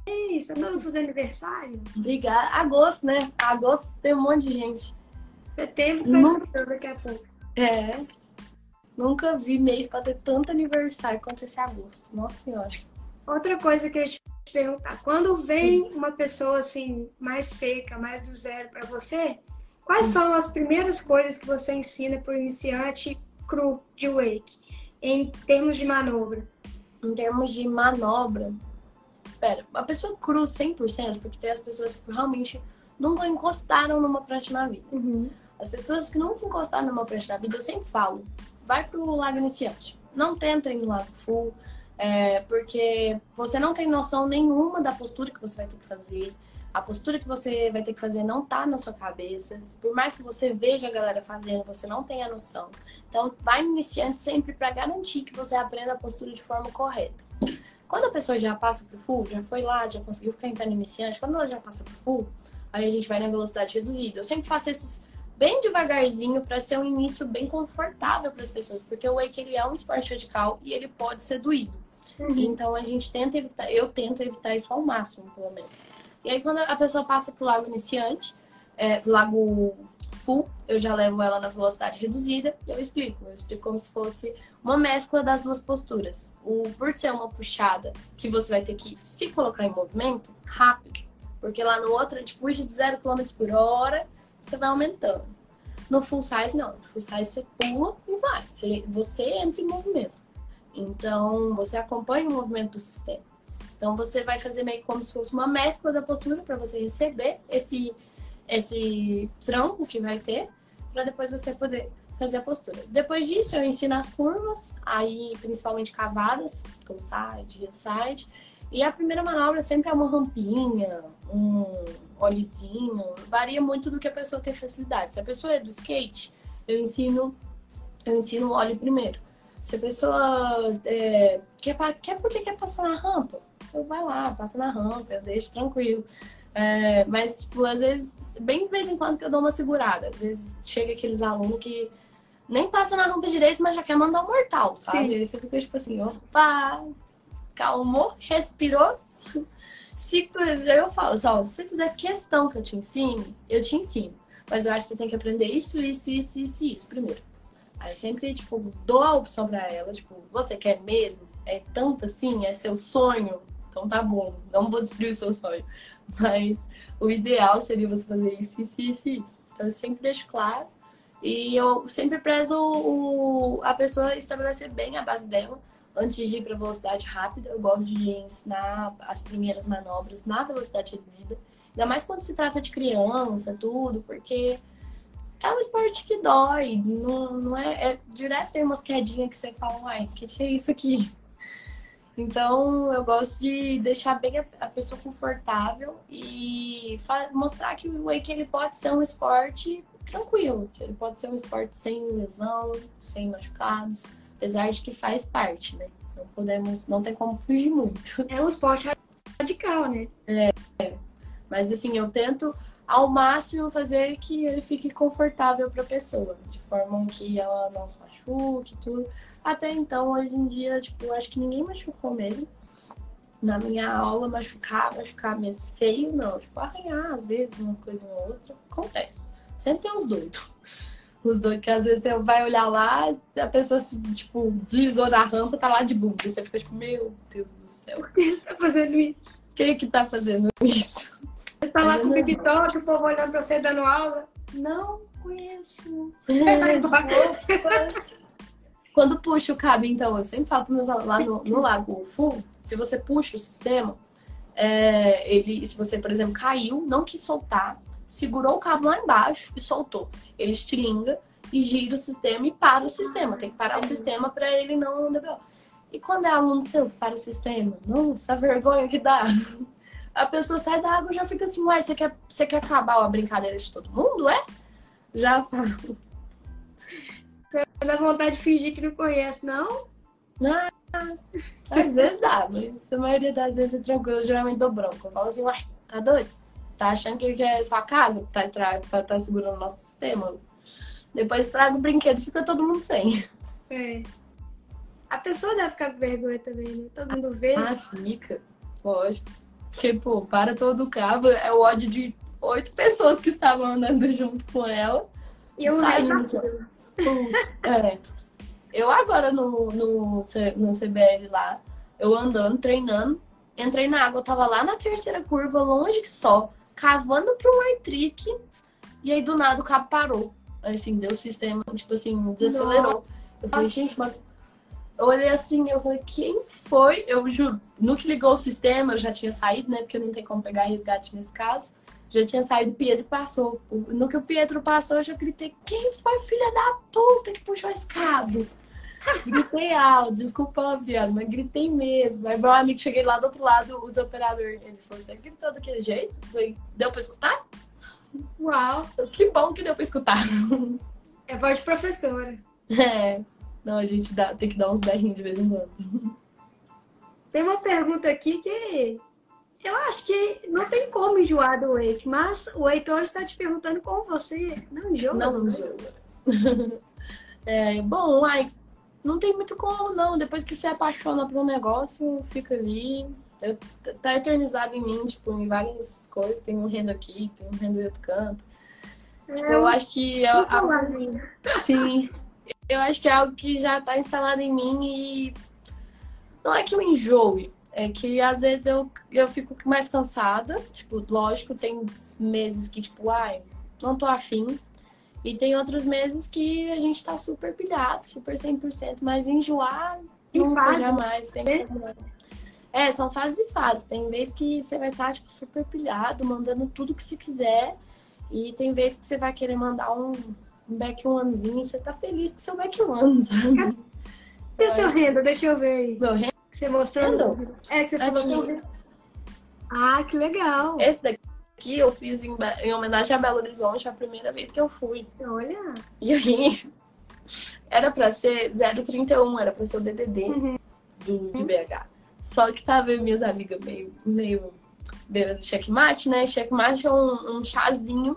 Speaker 1: Você tá fazendo aniversário?
Speaker 2: Obrigada. Agosto, né? Agosto tem um monte de gente.
Speaker 1: Setembro vai ser daqui a pouco.
Speaker 2: É. Nunca vi mês pra ter tanto aniversário quanto esse agosto. Nossa Senhora.
Speaker 1: Outra coisa que eu ia te perguntar. Quando vem uma pessoa assim, mais seca, mais do zero para você, quais são as primeiras coisas que você ensina para o iniciante cru de wake, em termos de manobra?
Speaker 2: Em termos de manobra, pera, a pessoa cru 100%, porque tem as pessoas que realmente nunca encostaram numa prancha na vida.
Speaker 1: Uhum.
Speaker 2: As pessoas que nunca encostaram numa prancha na vida, eu sempre falo, vai pro lago iniciante. Não tenta ir no lago full, é, porque você não tem noção nenhuma da postura que você vai ter que fazer. A postura que você vai ter que fazer não tá na sua cabeça. Por mais que você veja a galera fazendo, você não tem a noção. Então, vai iniciante sempre para garantir que você aprenda a postura de forma correta. Quando a pessoa já passa pro full, já foi lá, já conseguiu ficar em pé no iniciante, quando ela já passa pro full, aí a gente vai na velocidade reduzida. Eu sempre faço esses bem devagarzinho para ser um início bem confortável para as pessoas, porque o wake ele é um esporte radical e ele pode ser doído. Uhum. Então a gente tenta evitar, eu tento evitar isso ao máximo, pelo menos. E aí quando a pessoa passa pro lago iniciante, é, lago full, eu já levo ela na velocidade reduzida e eu explico. Eu explico como se fosse uma mescla das duas posturas. O, por ser uma puxada que você vai ter que se colocar em movimento rápido, porque lá no outro a gente puxa de 0 km por hora, você vai aumentando. No full size, não. No full size você pula e vai. Você, você entra em movimento. Então, você acompanha o movimento do sistema. Então, você vai fazer meio como se fosse uma mescla da postura para você receber esse esse tronco que vai ter, para depois você poder fazer a postura. Depois disso, eu ensino as curvas, aí principalmente cavadas, toe side, side. E a primeira manobra sempre é uma rampinha, um olezinho, varia muito do que a pessoa tem facilidade. Se a pessoa é do skate, eu ensino eu ensino o óleo primeiro. Se a pessoa é, quer, quer porque quer passar na rampa, eu vai lá, passa na rampa, eu deixo tranquilo. É, mas, tipo, às vezes, bem de vez em quando que eu dou uma segurada. Às vezes chega aqueles alunos que nem passa na rampa direito, mas já quer mandar um mortal, sabe? Sim. Aí você fica tipo assim, opa, calmou, respirou. Se tu, eu falo, se você fizer questão que eu te ensine, eu te ensino. Mas eu acho que você tem que aprender isso, isso, isso, isso, isso primeiro. Aí sempre, tipo, dou a opção pra ela, tipo, você quer mesmo? É tanto assim? É seu sonho? Então tá bom, não vou destruir o seu sonho. Mas o ideal seria você fazer isso, isso, isso, isso. Então eu sempre deixo claro. E eu sempre prezo o, a pessoa estabelecer bem a base dela antes de ir para velocidade rápida. Eu gosto de ensinar as primeiras manobras na velocidade reduzida. Ainda mais quando se trata de criança, tudo, porque é um esporte que dói. Não, não é, é direto tem umas quedinhas que você fala, uai, o que, que é isso aqui? Então, eu gosto de deixar bem a, pessoa confortável e mostrar que o wake ele pode ser um esporte tranquilo, que ele pode ser um esporte sem lesão, sem machucados, apesar de que faz parte, né? Não podemos, não tem como fugir muito.
Speaker 1: É um esporte radical, né?
Speaker 2: É. Mas assim, eu tento ao máximo fazer que ele fique confortável para a pessoa, de forma que ela não se machuque tudo. Até então, hoje em dia, tipo, acho que ninguém machucou mesmo. Na minha aula, machucar, machucar mesmo feio, não. Tipo, arranhar, às vezes, umas coisas ou outra, acontece. Sempre tem uns doidos. Os doidos que às vezes você vai olhar lá, a pessoa se, tipo, deslizou na rampa, tá lá de bunda. Você fica tipo, meu Deus do céu.
Speaker 1: Por que você tá fazendo isso?
Speaker 2: Quem é que tá fazendo isso?
Speaker 1: Você tá lá com o TikTok, o povo olhando pra você dando aula. Não conheço.
Speaker 2: Quando puxa o cabo, então, eu sempre falo para meus alunos lá no, no lago full, se você puxa o sistema, é, ele, se você, por exemplo, caiu, não quis soltar, segurou o cabo lá embaixo e soltou. Ele estilinga e gira o sistema e para o sistema. Tem que parar o sistema para ele não. E quando é aluno seu para o sistema? Nossa, a vergonha que dá a pessoa sai da água e já fica assim, uai, você quer, você quer acabar a brincadeira de todo mundo, é? Já falo.
Speaker 1: Dá vontade de fingir que não conhece, não?
Speaker 2: Ah, às vezes dá, mas a maioria das vezes é tranquilo. Eu geralmente dou bronca. Eu falo assim, uai, tá doido? Tá achando que é sua casa que tá, tá, tá segurando o nosso sistema? Depois traga o brinquedo e fica todo mundo sem.
Speaker 1: É. A pessoa deve ficar com vergonha também, né? Todo mundo vê.
Speaker 2: Ah, fica. Lógico. Porque, pô, para todo o cabo, é o ódio de oito pessoas que estavam andando junto com ela.
Speaker 1: E eu saindo.
Speaker 2: é. Eu agora no, no, no CBL lá, eu andando, treinando, entrei na água, eu tava lá na terceira curva, longe que só, cavando pro um trick, e aí do nada o cabo parou. Assim, deu o sistema, tipo assim, desacelerou. Eu falei, gente, mas eu olhei assim, eu falei, quem foi? Eu juro, no que ligou o sistema, eu já tinha saído, né? Porque não tem como pegar resgate nesse caso. Já tinha saído, Pietro passou. No que o Pietro passou, eu já gritei, quem foi filha da puta que puxou esse cabo? Gritei alto, desculpa viado, mas gritei mesmo. Aí meu amigo, cheguei lá do outro lado, os operador, ele falou, você gritou daquele jeito? Eu falei, deu pra escutar?
Speaker 1: Uau!
Speaker 2: Que bom que deu pra escutar.
Speaker 1: É voz de professora. [laughs]
Speaker 2: É. Não, a gente dá, tem que dar uns berrinhos de vez em quando.
Speaker 1: Tem uma pergunta aqui que eu acho que não tem como enjoar do Wake, mas o Heitor está te perguntando como você não enjoa.
Speaker 2: Não enjoa. [laughs] É, bom, ai, não tem muito como, não. Depois que você apaixona por um negócio, fica ali. Eu, tá eternizado em mim, tipo, em várias coisas. Tem um rendo aqui, tem um rendo em outro canto.
Speaker 1: É,
Speaker 2: Tipo, eu acho que é algo
Speaker 1: falar ainda.
Speaker 2: Sim. Eu acho que é algo que já tá instalado em mim e não é que eu enjoe, é que às vezes eu, eu fico mais cansada. Tipo, lógico, tem meses que, tipo, ai, não tô afim. E tem outros meses que a gente tá super pilhado, super 100%, mas enjoar
Speaker 1: Tem
Speaker 2: nunca,
Speaker 1: fase,
Speaker 2: jamais. Tem
Speaker 1: né?
Speaker 2: como não. É, são fases e fases. Tem vezes que você vai estar, tipo, super pilhado, mandando tudo que você quiser. E tem vezes que você vai querer mandar um, um back onezinho e você tá feliz com seu back one, [laughs] sabe?
Speaker 1: Cadê seu renda? Deixa eu ver aí.
Speaker 2: Meu rendo,
Speaker 1: Que você mostrou.
Speaker 2: Renda?
Speaker 1: É, que você falou que. Ah, que legal.
Speaker 2: esse daqui eu fiz em, em homenagem a Belo Horizonte, a primeira vez que eu fui.
Speaker 1: Olha.
Speaker 2: E aí, era pra ser 031, era pra ser o DDD
Speaker 1: Uhum.
Speaker 2: do, de BH. Só que tava eu minhas amigas meio, meio beira do checkmate, né? Checkmate é um, um chazinho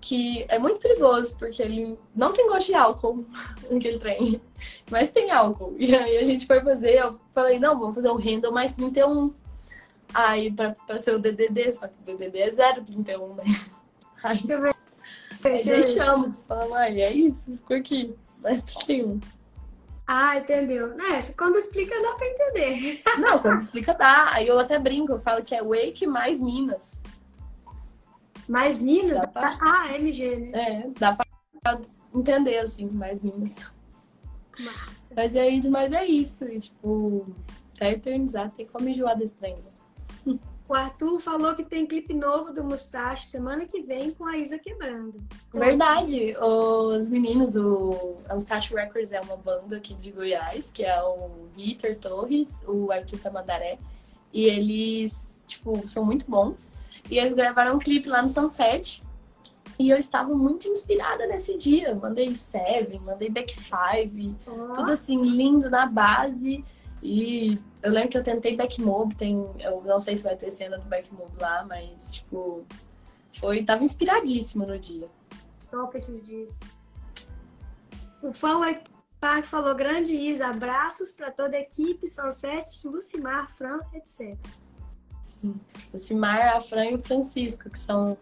Speaker 2: que é muito perigoso, porque ele não tem gosto de álcool, [laughs] aquele trem. Mas tem álcool. E aí a gente foi fazer, eu falei, não, vamos fazer o Handle mais 31. Aí pra, pra ser o DDD, só que o DDD é 031, né? Aí. Aí deixamos. Falamos, é isso, ficou aqui. Mas tem um.
Speaker 1: Ah, entendeu. É, quando explica dá pra entender. [laughs]
Speaker 2: Não, quando explica dá. Aí eu até brinco, eu falo que é Wake mais Minas.
Speaker 1: Mais Minas?
Speaker 2: Dá pra-
Speaker 1: Ah, MG, né?
Speaker 2: É, dá pra entender, assim, mais Minas. Mas é isso, mas é isso. E, tipo, tá eternizado, tem como enjoar desse trem. né?
Speaker 1: O Arthur falou que tem clipe novo do Mustache semana que vem com a Isa quebrando.
Speaker 2: Verdade, os meninos, o a Mustache Records é uma banda aqui de Goiás, que é o Vitor Torres, o Arthur Tamandaré, e eles, tipo, são muito bons. E eles gravaram um clipe lá no Sunset, e eu estava muito inspirada nesse dia. Mandei Seven, mandei Back Five,
Speaker 1: Ó,
Speaker 2: tudo assim, lindo na base. E eu lembro que eu tentei Backmob, tem, eu não sei se vai ter cena do Backmob lá, mas, tipo, foi, tava inspiradíssima no dia.
Speaker 1: top esses dias. O Fã White Park falou grande Isa, abraços pra toda a equipe, Sunset, Lucimar, Fran, etc.
Speaker 2: Sim. O Simar, a Fran e o Francisco, que são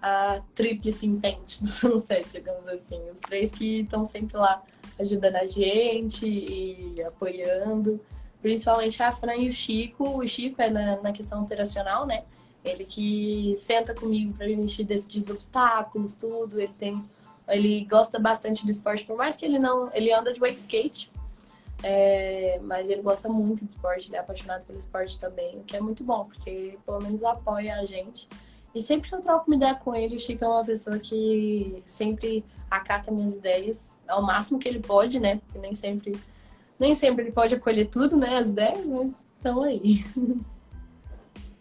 Speaker 2: a tríplice intente do [laughs] Sunset, digamos assim. Os três que estão sempre lá ajudando a gente e apoiando. Principalmente a Fran e o Chico. O Chico é na, na questão operacional, né? Ele que senta comigo pra gente decidir os obstáculos, tudo. Ele tem. Ele gosta bastante do esporte, por mais que ele não. Ele anda de wake skate. É, mas ele gosta muito de esporte, ele é apaixonado pelo esporte também, o que é muito bom, porque pelo menos apoia a gente. E sempre que eu troco uma ideia com ele, o Chico é uma pessoa que sempre acata minhas ideias ao máximo que ele pode, né? Porque nem sempre, nem sempre ele pode acolher tudo, né? As ideias, mas estão aí.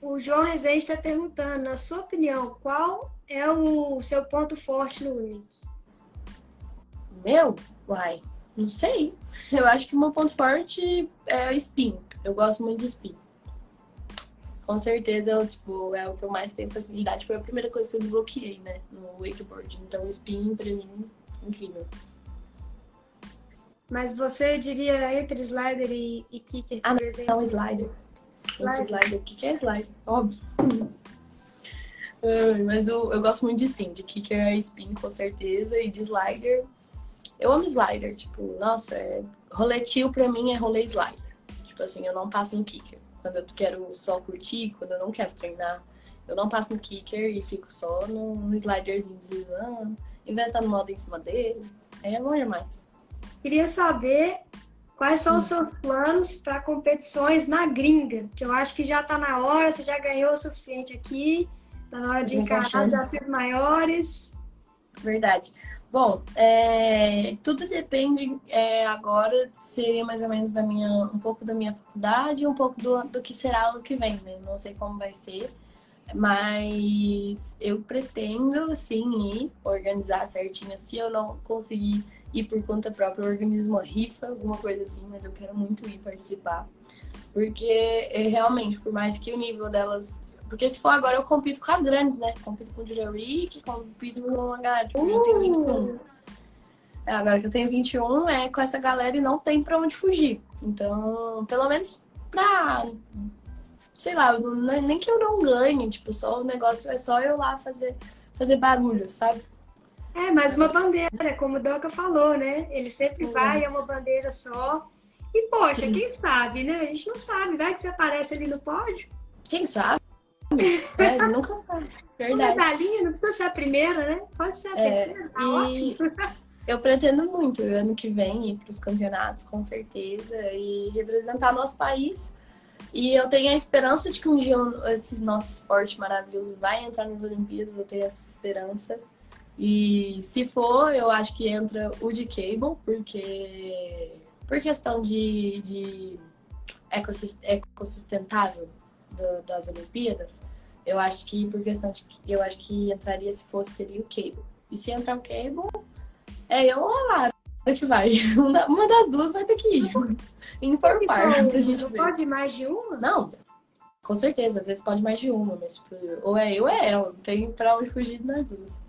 Speaker 1: O João Rezende está perguntando, na sua opinião, qual é o seu ponto forte no Wake?
Speaker 2: Meu? Uai, não sei. Eu acho que o meu ponto forte é o spin. Eu gosto muito de spin. Com certeza, eu, tipo, é o que eu mais tenho facilidade. Foi a primeira coisa que eu desbloqueei, né? No wakeboard. Então, o spin, pra mim, incrível.
Speaker 1: Mas você diria entre slider e, e kicker,
Speaker 2: Ah,
Speaker 1: por exemplo?
Speaker 2: Não, slider.
Speaker 1: Slider.
Speaker 2: Entre slider. O que é slider? Óbvio. [laughs] Mas eu, eu gosto muito de spin. De kicker é spin, com certeza. E de slider... Eu amo slider. Tipo, nossa, é... roletil pra mim é rolê slider. Tipo assim, eu não passo no kicker. Quando eu quero só curtir, quando eu não quero treinar, eu não passo no kicker e fico só no, no sliderzinho deslizando, inventando moda em cima dele. Aí é bom demais.
Speaker 1: Queria saber quais são os seus planos para competições na gringa, que eu acho que já está na hora, você já ganhou o suficiente aqui, está na hora de encarar desafios maiores.
Speaker 2: Verdade. Bom, é, tudo depende. É, agora seria mais ou menos da minha, um pouco da minha faculdade e um pouco do, do que será ano que vem, né? Não sei como vai ser, mas eu pretendo sim ir organizar certinho. Se eu não conseguir ir por conta própria, eu organizo uma rifa, alguma coisa assim, mas eu quero muito ir participar. Porque é, realmente, por mais que o nível delas porque se for agora, eu compito com as grandes, né? Compito com o Julia Rick, compito com a galera. Tipo, eu tenho 21. É, agora que eu tenho 21, é com essa galera e não tem pra onde fugir. Então, pelo menos pra. Sei lá, nem que eu não ganhe, tipo, só o negócio é só eu lá fazer, fazer barulho, sabe?
Speaker 1: É, mais uma bandeira, como o Doca falou, né? Ele sempre é. vai, é uma bandeira só. E, poxa, Sim. quem sabe, né? A gente não sabe, vai que você aparece ali no pódio.
Speaker 2: Quem sabe? É, nunca sabe. Verdade.
Speaker 1: Uma medalhinha, não precisa ser a primeira, né? Pode ser a é, terceira, tá e... ótimo.
Speaker 2: Eu pretendo muito ano que vem ir para os campeonatos, com certeza, e representar nosso país. E eu tenho a esperança de que um dia esse nosso esporte maravilhoso vai entrar nas Olimpíadas, eu tenho essa esperança. E se for, eu acho que entra o de cable, porque por questão de, de ecossustentável, do, das Olimpíadas, eu acho que por questão de eu acho que entraria se fosse seria o Cable. E se entrar o Cable, é eu ou a Lara que vai. [laughs] Uma das duas vai ter que ir. Impor [laughs] par.
Speaker 1: Pra gente não ver. pode mais de uma?
Speaker 2: Não, com certeza, às vezes pode mais de uma, mas tipo, ou é eu ou é ela. Não tem pra onde fugir nas duas.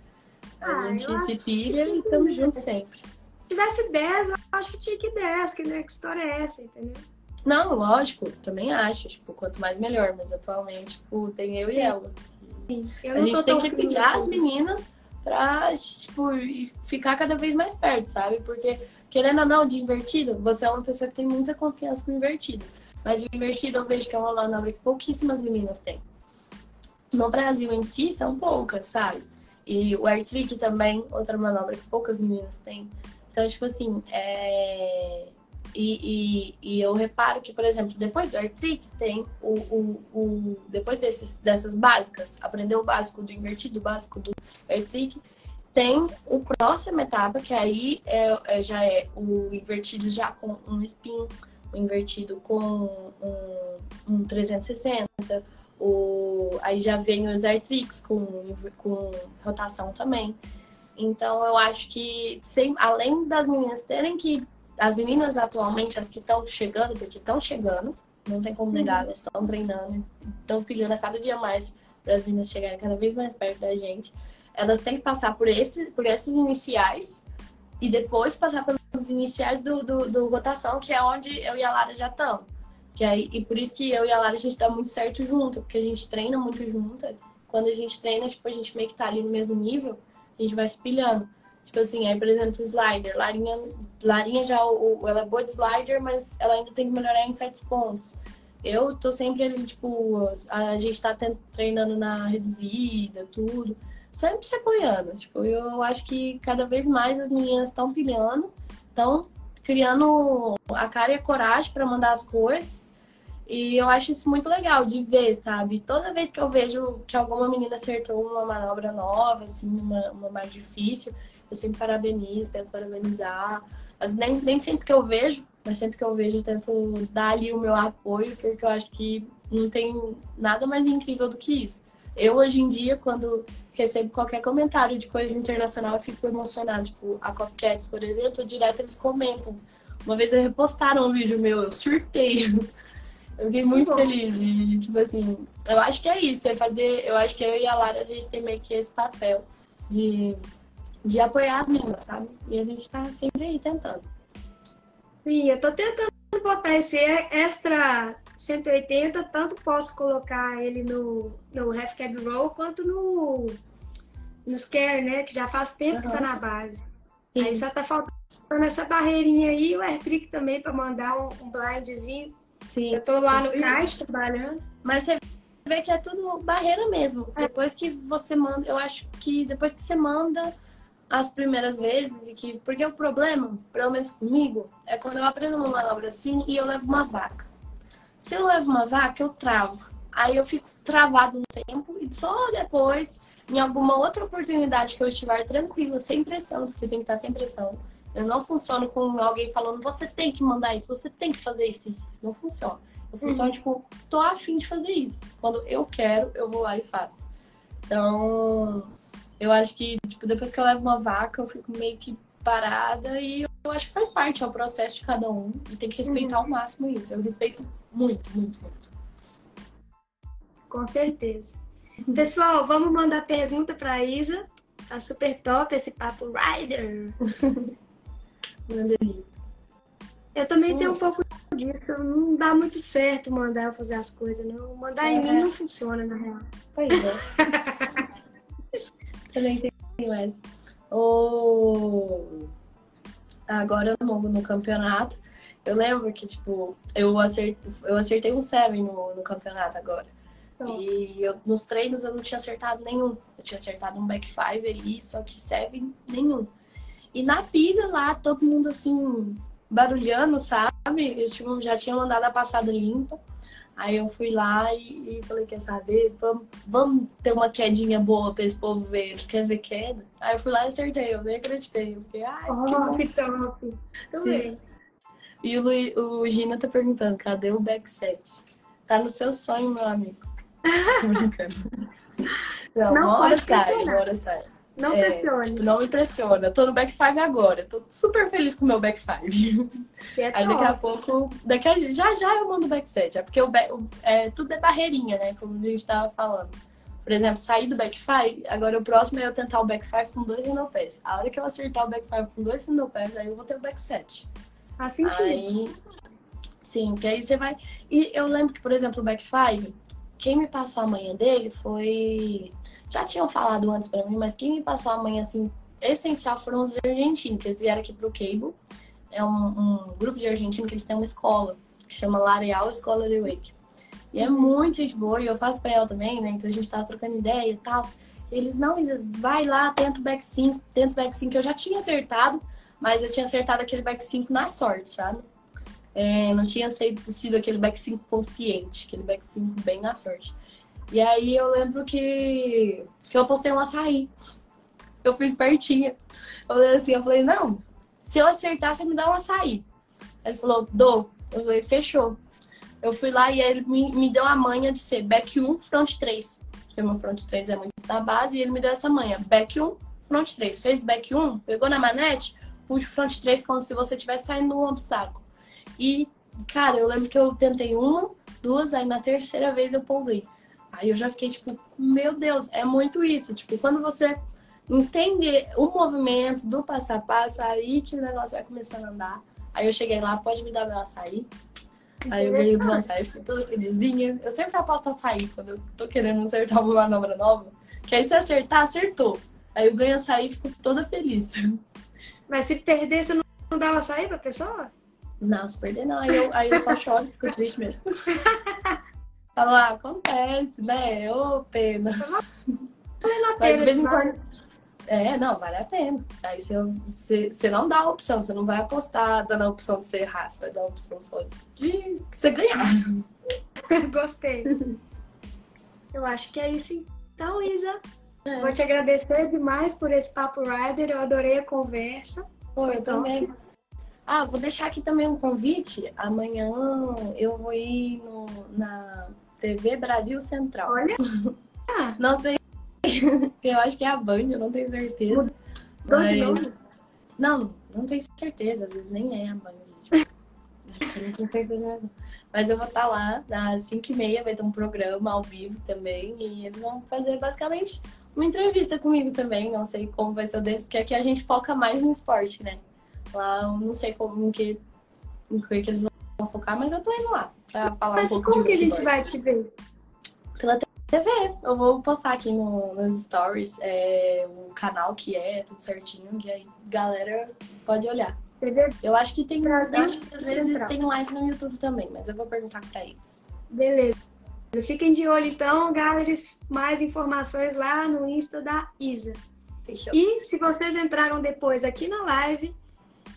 Speaker 2: Ah, a gente se pilha e estamos juntos sempre.
Speaker 1: Se tivesse 10, eu acho que tinha que 10, que, né, que história é essa, entendeu?
Speaker 2: Não, lógico, também acho. Tipo, quanto mais melhor, mas atualmente, tipo, tem eu e ela. Sim. a gente tem que pilhar as meninas pra, tipo, ficar cada vez mais perto, sabe? Porque, querendo ou não, de invertido, você é uma pessoa que tem muita confiança com o invertido. Mas o invertido eu vejo que é uma manobra que pouquíssimas meninas têm. No Brasil em si, são poucas, sabe? E o air trick também, outra manobra que poucas meninas têm. Então, tipo assim, é e, e, e, eu reparo que, por exemplo, depois do air trick tem o, o, o, depois desses, dessas básicas, aprender o básico do invertido, o básico do air trick, tem o próximo etapa, que aí é, é, já é o invertido já com um spin, o invertido com um, um 360, o, aí já vem os air tricks com, com rotação também. Então eu acho que sem, além das meninas terem que as meninas atualmente, as que estão chegando, porque estão chegando, não tem como negar, elas estão treinando, estão pilhando a cada dia mais para as meninas chegarem cada vez mais perto da gente. Elas têm que passar por, esse, por esses iniciais e depois passar pelos iniciais do, do, do rotação, que é onde eu e a Lara já estamos. Que aí, e por isso que eu e a Lara a gente dá muito certo junto, porque a gente treina muito junto. Quando a gente treina, tipo, a gente meio que tá ali no mesmo nível, a gente vai se pilhando. Tipo assim, aí, por exemplo, slider. Larinha, Larinha já, o, ela é boa de slider, mas ela ainda tem que melhorar em certos pontos. Eu tô sempre ali, tipo, a gente tá treinando na reduzida, tudo. Sempre se apoiando. Tipo, eu acho que cada vez mais as meninas estão pilhando, estão criando a cara e a coragem para mandar as coisas. E eu acho isso muito legal de ver, sabe? Toda vez que eu vejo que alguma menina acertou uma manobra nova, assim, uma, uma mais difícil, eu sempre parabenizo, tento parabenizar. Mas nem, nem sempre que eu vejo, mas sempre que eu vejo, eu tento dar ali o meu apoio, porque eu acho que não tem nada mais incrível do que isso. Eu, hoje em dia, quando recebo qualquer comentário de coisa internacional, eu fico emocionada. Tipo, a Copcats, por exemplo, direto eles comentam. Uma vez eles repostaram um vídeo meu, eu surtei. Eu fiquei muito feliz. E, tipo assim, eu acho que é isso. É fazer. Eu acho que eu e a Lara, a gente tem meio que esse papel de de apoiar as meninas, sabe? E a gente tá sempre aí tentando.
Speaker 1: Sim, eu tô tentando botar esse extra 180, tanto posso colocar ele no, no half cab roll quanto no, no scare, né? Que já faz tempo uhum. que tá na base. Sim. Aí só tá faltando essa barreirinha aí, o air trick também para mandar um, um, blindzinho. Sim. Eu tô lá no caixa trabalhando.
Speaker 2: Mas você vê que é tudo barreira mesmo. É. Depois que você manda, eu acho que depois que você manda as primeiras vezes e que. Porque o problema, pelo menos comigo, é quando eu aprendo uma manobra assim e eu levo uma vaca. Se eu levo uma vaca, eu travo. Aí eu fico travado um tempo e só depois em alguma outra oportunidade que eu estiver tranquila, sem pressão, porque tem que estar sem pressão. Eu não funciono com alguém falando, você tem que mandar isso, você tem que fazer isso. Não funciona. Eu funciono, uhum. tipo, tô afim de fazer isso. Quando eu quero, eu vou lá e faço. Então, eu acho que, tipo, depois que eu levo uma vaca, eu fico meio que parada e eu acho que faz parte, é o processo de cada um. E tem que respeitar uhum. ao máximo isso. Eu respeito muito, muito, muito.
Speaker 1: Com certeza. Pessoal, vamos mandar pergunta pra Isa. Tá super top esse papo Rider. [laughs] eu também tenho um pouco disso. Não dá muito certo mandar eu fazer as coisas, não. Mandar é. em mim não funciona, na real.
Speaker 2: Pois é. [laughs] também tenho essa. O... Agora no, no campeonato, eu lembro que, tipo, eu acertei, eu acertei um 7 no, no campeonato agora. E eu, nos treinos eu não tinha acertado nenhum. Eu tinha acertado um back five ali, só que seven nenhum. E na pilha lá, todo mundo assim, barulhando, sabe? Eu tipo, já tinha mandado a passada limpa. Aí eu fui lá e, e falei, quer saber? Vamos, vamos ter uma quedinha boa pra esse povo ver. Quer ver queda? Aí eu fui lá e acertei, eu nem acreditei. Eu fiquei, ai,
Speaker 1: oh, que, top. Também.
Speaker 2: E o, o Gina tá perguntando, cadê o back set? Tá no seu sonho, meu amigo. [laughs] Tô brincando. Não, não uma hora sai, uma hora sai.
Speaker 1: Não é, pressiona.
Speaker 2: Tipo, não me impressiona. Tô no back five agora. Tô super feliz com o meu back five. É Aí daqui a pouco, daqui a, já já eu mando back set. É porque o, back, é, tudo é barreirinha, né? Como a gente tava falando. Por exemplo, sair do back five, agora o próximo é eu tentar o back five com dois pés. A hora que eu acertar o back five com dois pés, aí eu vou ter o back set.
Speaker 1: Faz sentido.
Speaker 2: Aí, sim, porque aí você vai. E eu lembro que, por exemplo, o back five, quem me passou a manhã dele foi. Já tinham falado antes para mim, mas quem me passou a manhã assim, essencial foram os argentinos, que eles vieram aqui pro Cable. É um, um grupo de argentinos que eles têm uma escola, que chama Lareal Escola de Wake. E é muito gente boa, e eu faço espanhol também, né? Então a gente tava trocando ideia e tal. Eles, não, Isas, vai lá, tenta o back 5, tenta o back 5, que eu já tinha acertado, mas eu tinha acertado aquele back 5 na sorte, sabe? É, não tinha sido aquele back 5 consciente, aquele back 5 bem na sorte. E aí eu lembro que, que eu postei um açaí. Eu fui espertinha. Eu falei assim, eu falei, não, se eu acertar, você me dá um açaí. Ele falou, dou. Eu falei, fechou. Eu fui lá e ele me, me deu a manha de ser back 1, front 3. Porque meu front 3 é muito da base, e ele me deu essa manha. Back 1, front 3. Fez back 1, pegou na manete, puxa o front 3 como se você estivesse saindo um obstáculo. E, cara, eu lembro que eu tentei uma, duas, aí na terceira vez eu pousei. Aí eu já fiquei tipo, meu Deus, é muito isso. Tipo, quando você entende o movimento do passo a passo, aí que o negócio vai começando a andar. Aí eu cheguei lá, pode me dar meu açaí. Aí eu ganhei o meu açaí, fiquei toda felizinha. Eu sempre aposto açaí quando eu tô querendo acertar uma manobra nova. Que aí se acertar, acertou. Aí eu ganho açaí e fico toda feliz.
Speaker 1: Mas se perder, você não dá o açaí pra pessoa?
Speaker 2: Não, se perder não. Aí eu, aí eu só choro, fico triste mesmo. [laughs] Falo, ah, acontece, né? Ô, pena. [laughs] Mas de vez em quando. É, não, vale a pena. Aí você, você não dá a opção, você não vai apostar dando a opção de você errar, você vai dar a opção só de você ganhar. [laughs]
Speaker 1: Gostei. Eu acho que é isso então, Isa. É. Vou te agradecer demais por esse Papo Rider. Eu adorei a conversa.
Speaker 2: Pô, eu também. Ah, vou deixar aqui também um convite. Amanhã eu vou ir no, na TV Brasil Central.
Speaker 1: Olha! [laughs]
Speaker 2: não sei. [laughs] Eu acho que é a Band, eu não tenho certeza.
Speaker 1: Mas...
Speaker 2: Não, não tenho certeza. Às vezes nem é a Band. Tipo, [laughs] eu não tenho certeza mesmo. Mas eu vou estar lá às 5h30, vai ter um programa ao vivo também. E eles vão fazer basicamente uma entrevista comigo também. Não sei como vai ser o deles, porque aqui a gente foca mais no esporte, né? Lá eu não sei como em que, em que eles vão focar, mas eu tô indo lá pra falar
Speaker 1: mas
Speaker 2: um pouco
Speaker 1: como que a gente vai te ver?
Speaker 2: Pela TV. Eu vou postar aqui no, nos stories é, o canal que é, tudo certinho, e aí galera pode olhar. Eu acho que tem. Eu acho que às vezes tem live no YouTube também, mas eu vou perguntar pra eles.
Speaker 1: Beleza. Fiquem de olho então, galera. Mais informações lá no Insta da Isa.
Speaker 2: Fechou.
Speaker 1: E se vocês entraram depois aqui na live,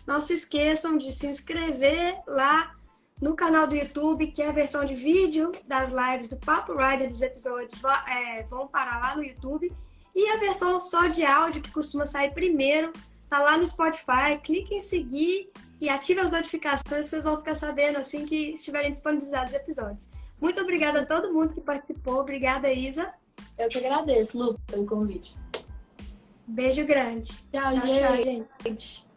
Speaker 1: não se esqueçam de se inscrever lá no canal do YouTube, que é a versão de vídeo das lives do Papo Rider dos episódios é, vão parar lá no YouTube. E a versão só de áudio, que costuma sair primeiro, tá lá no Spotify. Clique em seguir e ative as notificações, vocês vão ficar sabendo assim que estiverem disponibilizados os episódios. Muito obrigada a todo mundo que participou. Obrigada, Isa.
Speaker 2: Eu que agradeço, Lu, pelo convite.
Speaker 1: Beijo grande.
Speaker 2: Tchau, tchau, gente. Tchau, gente.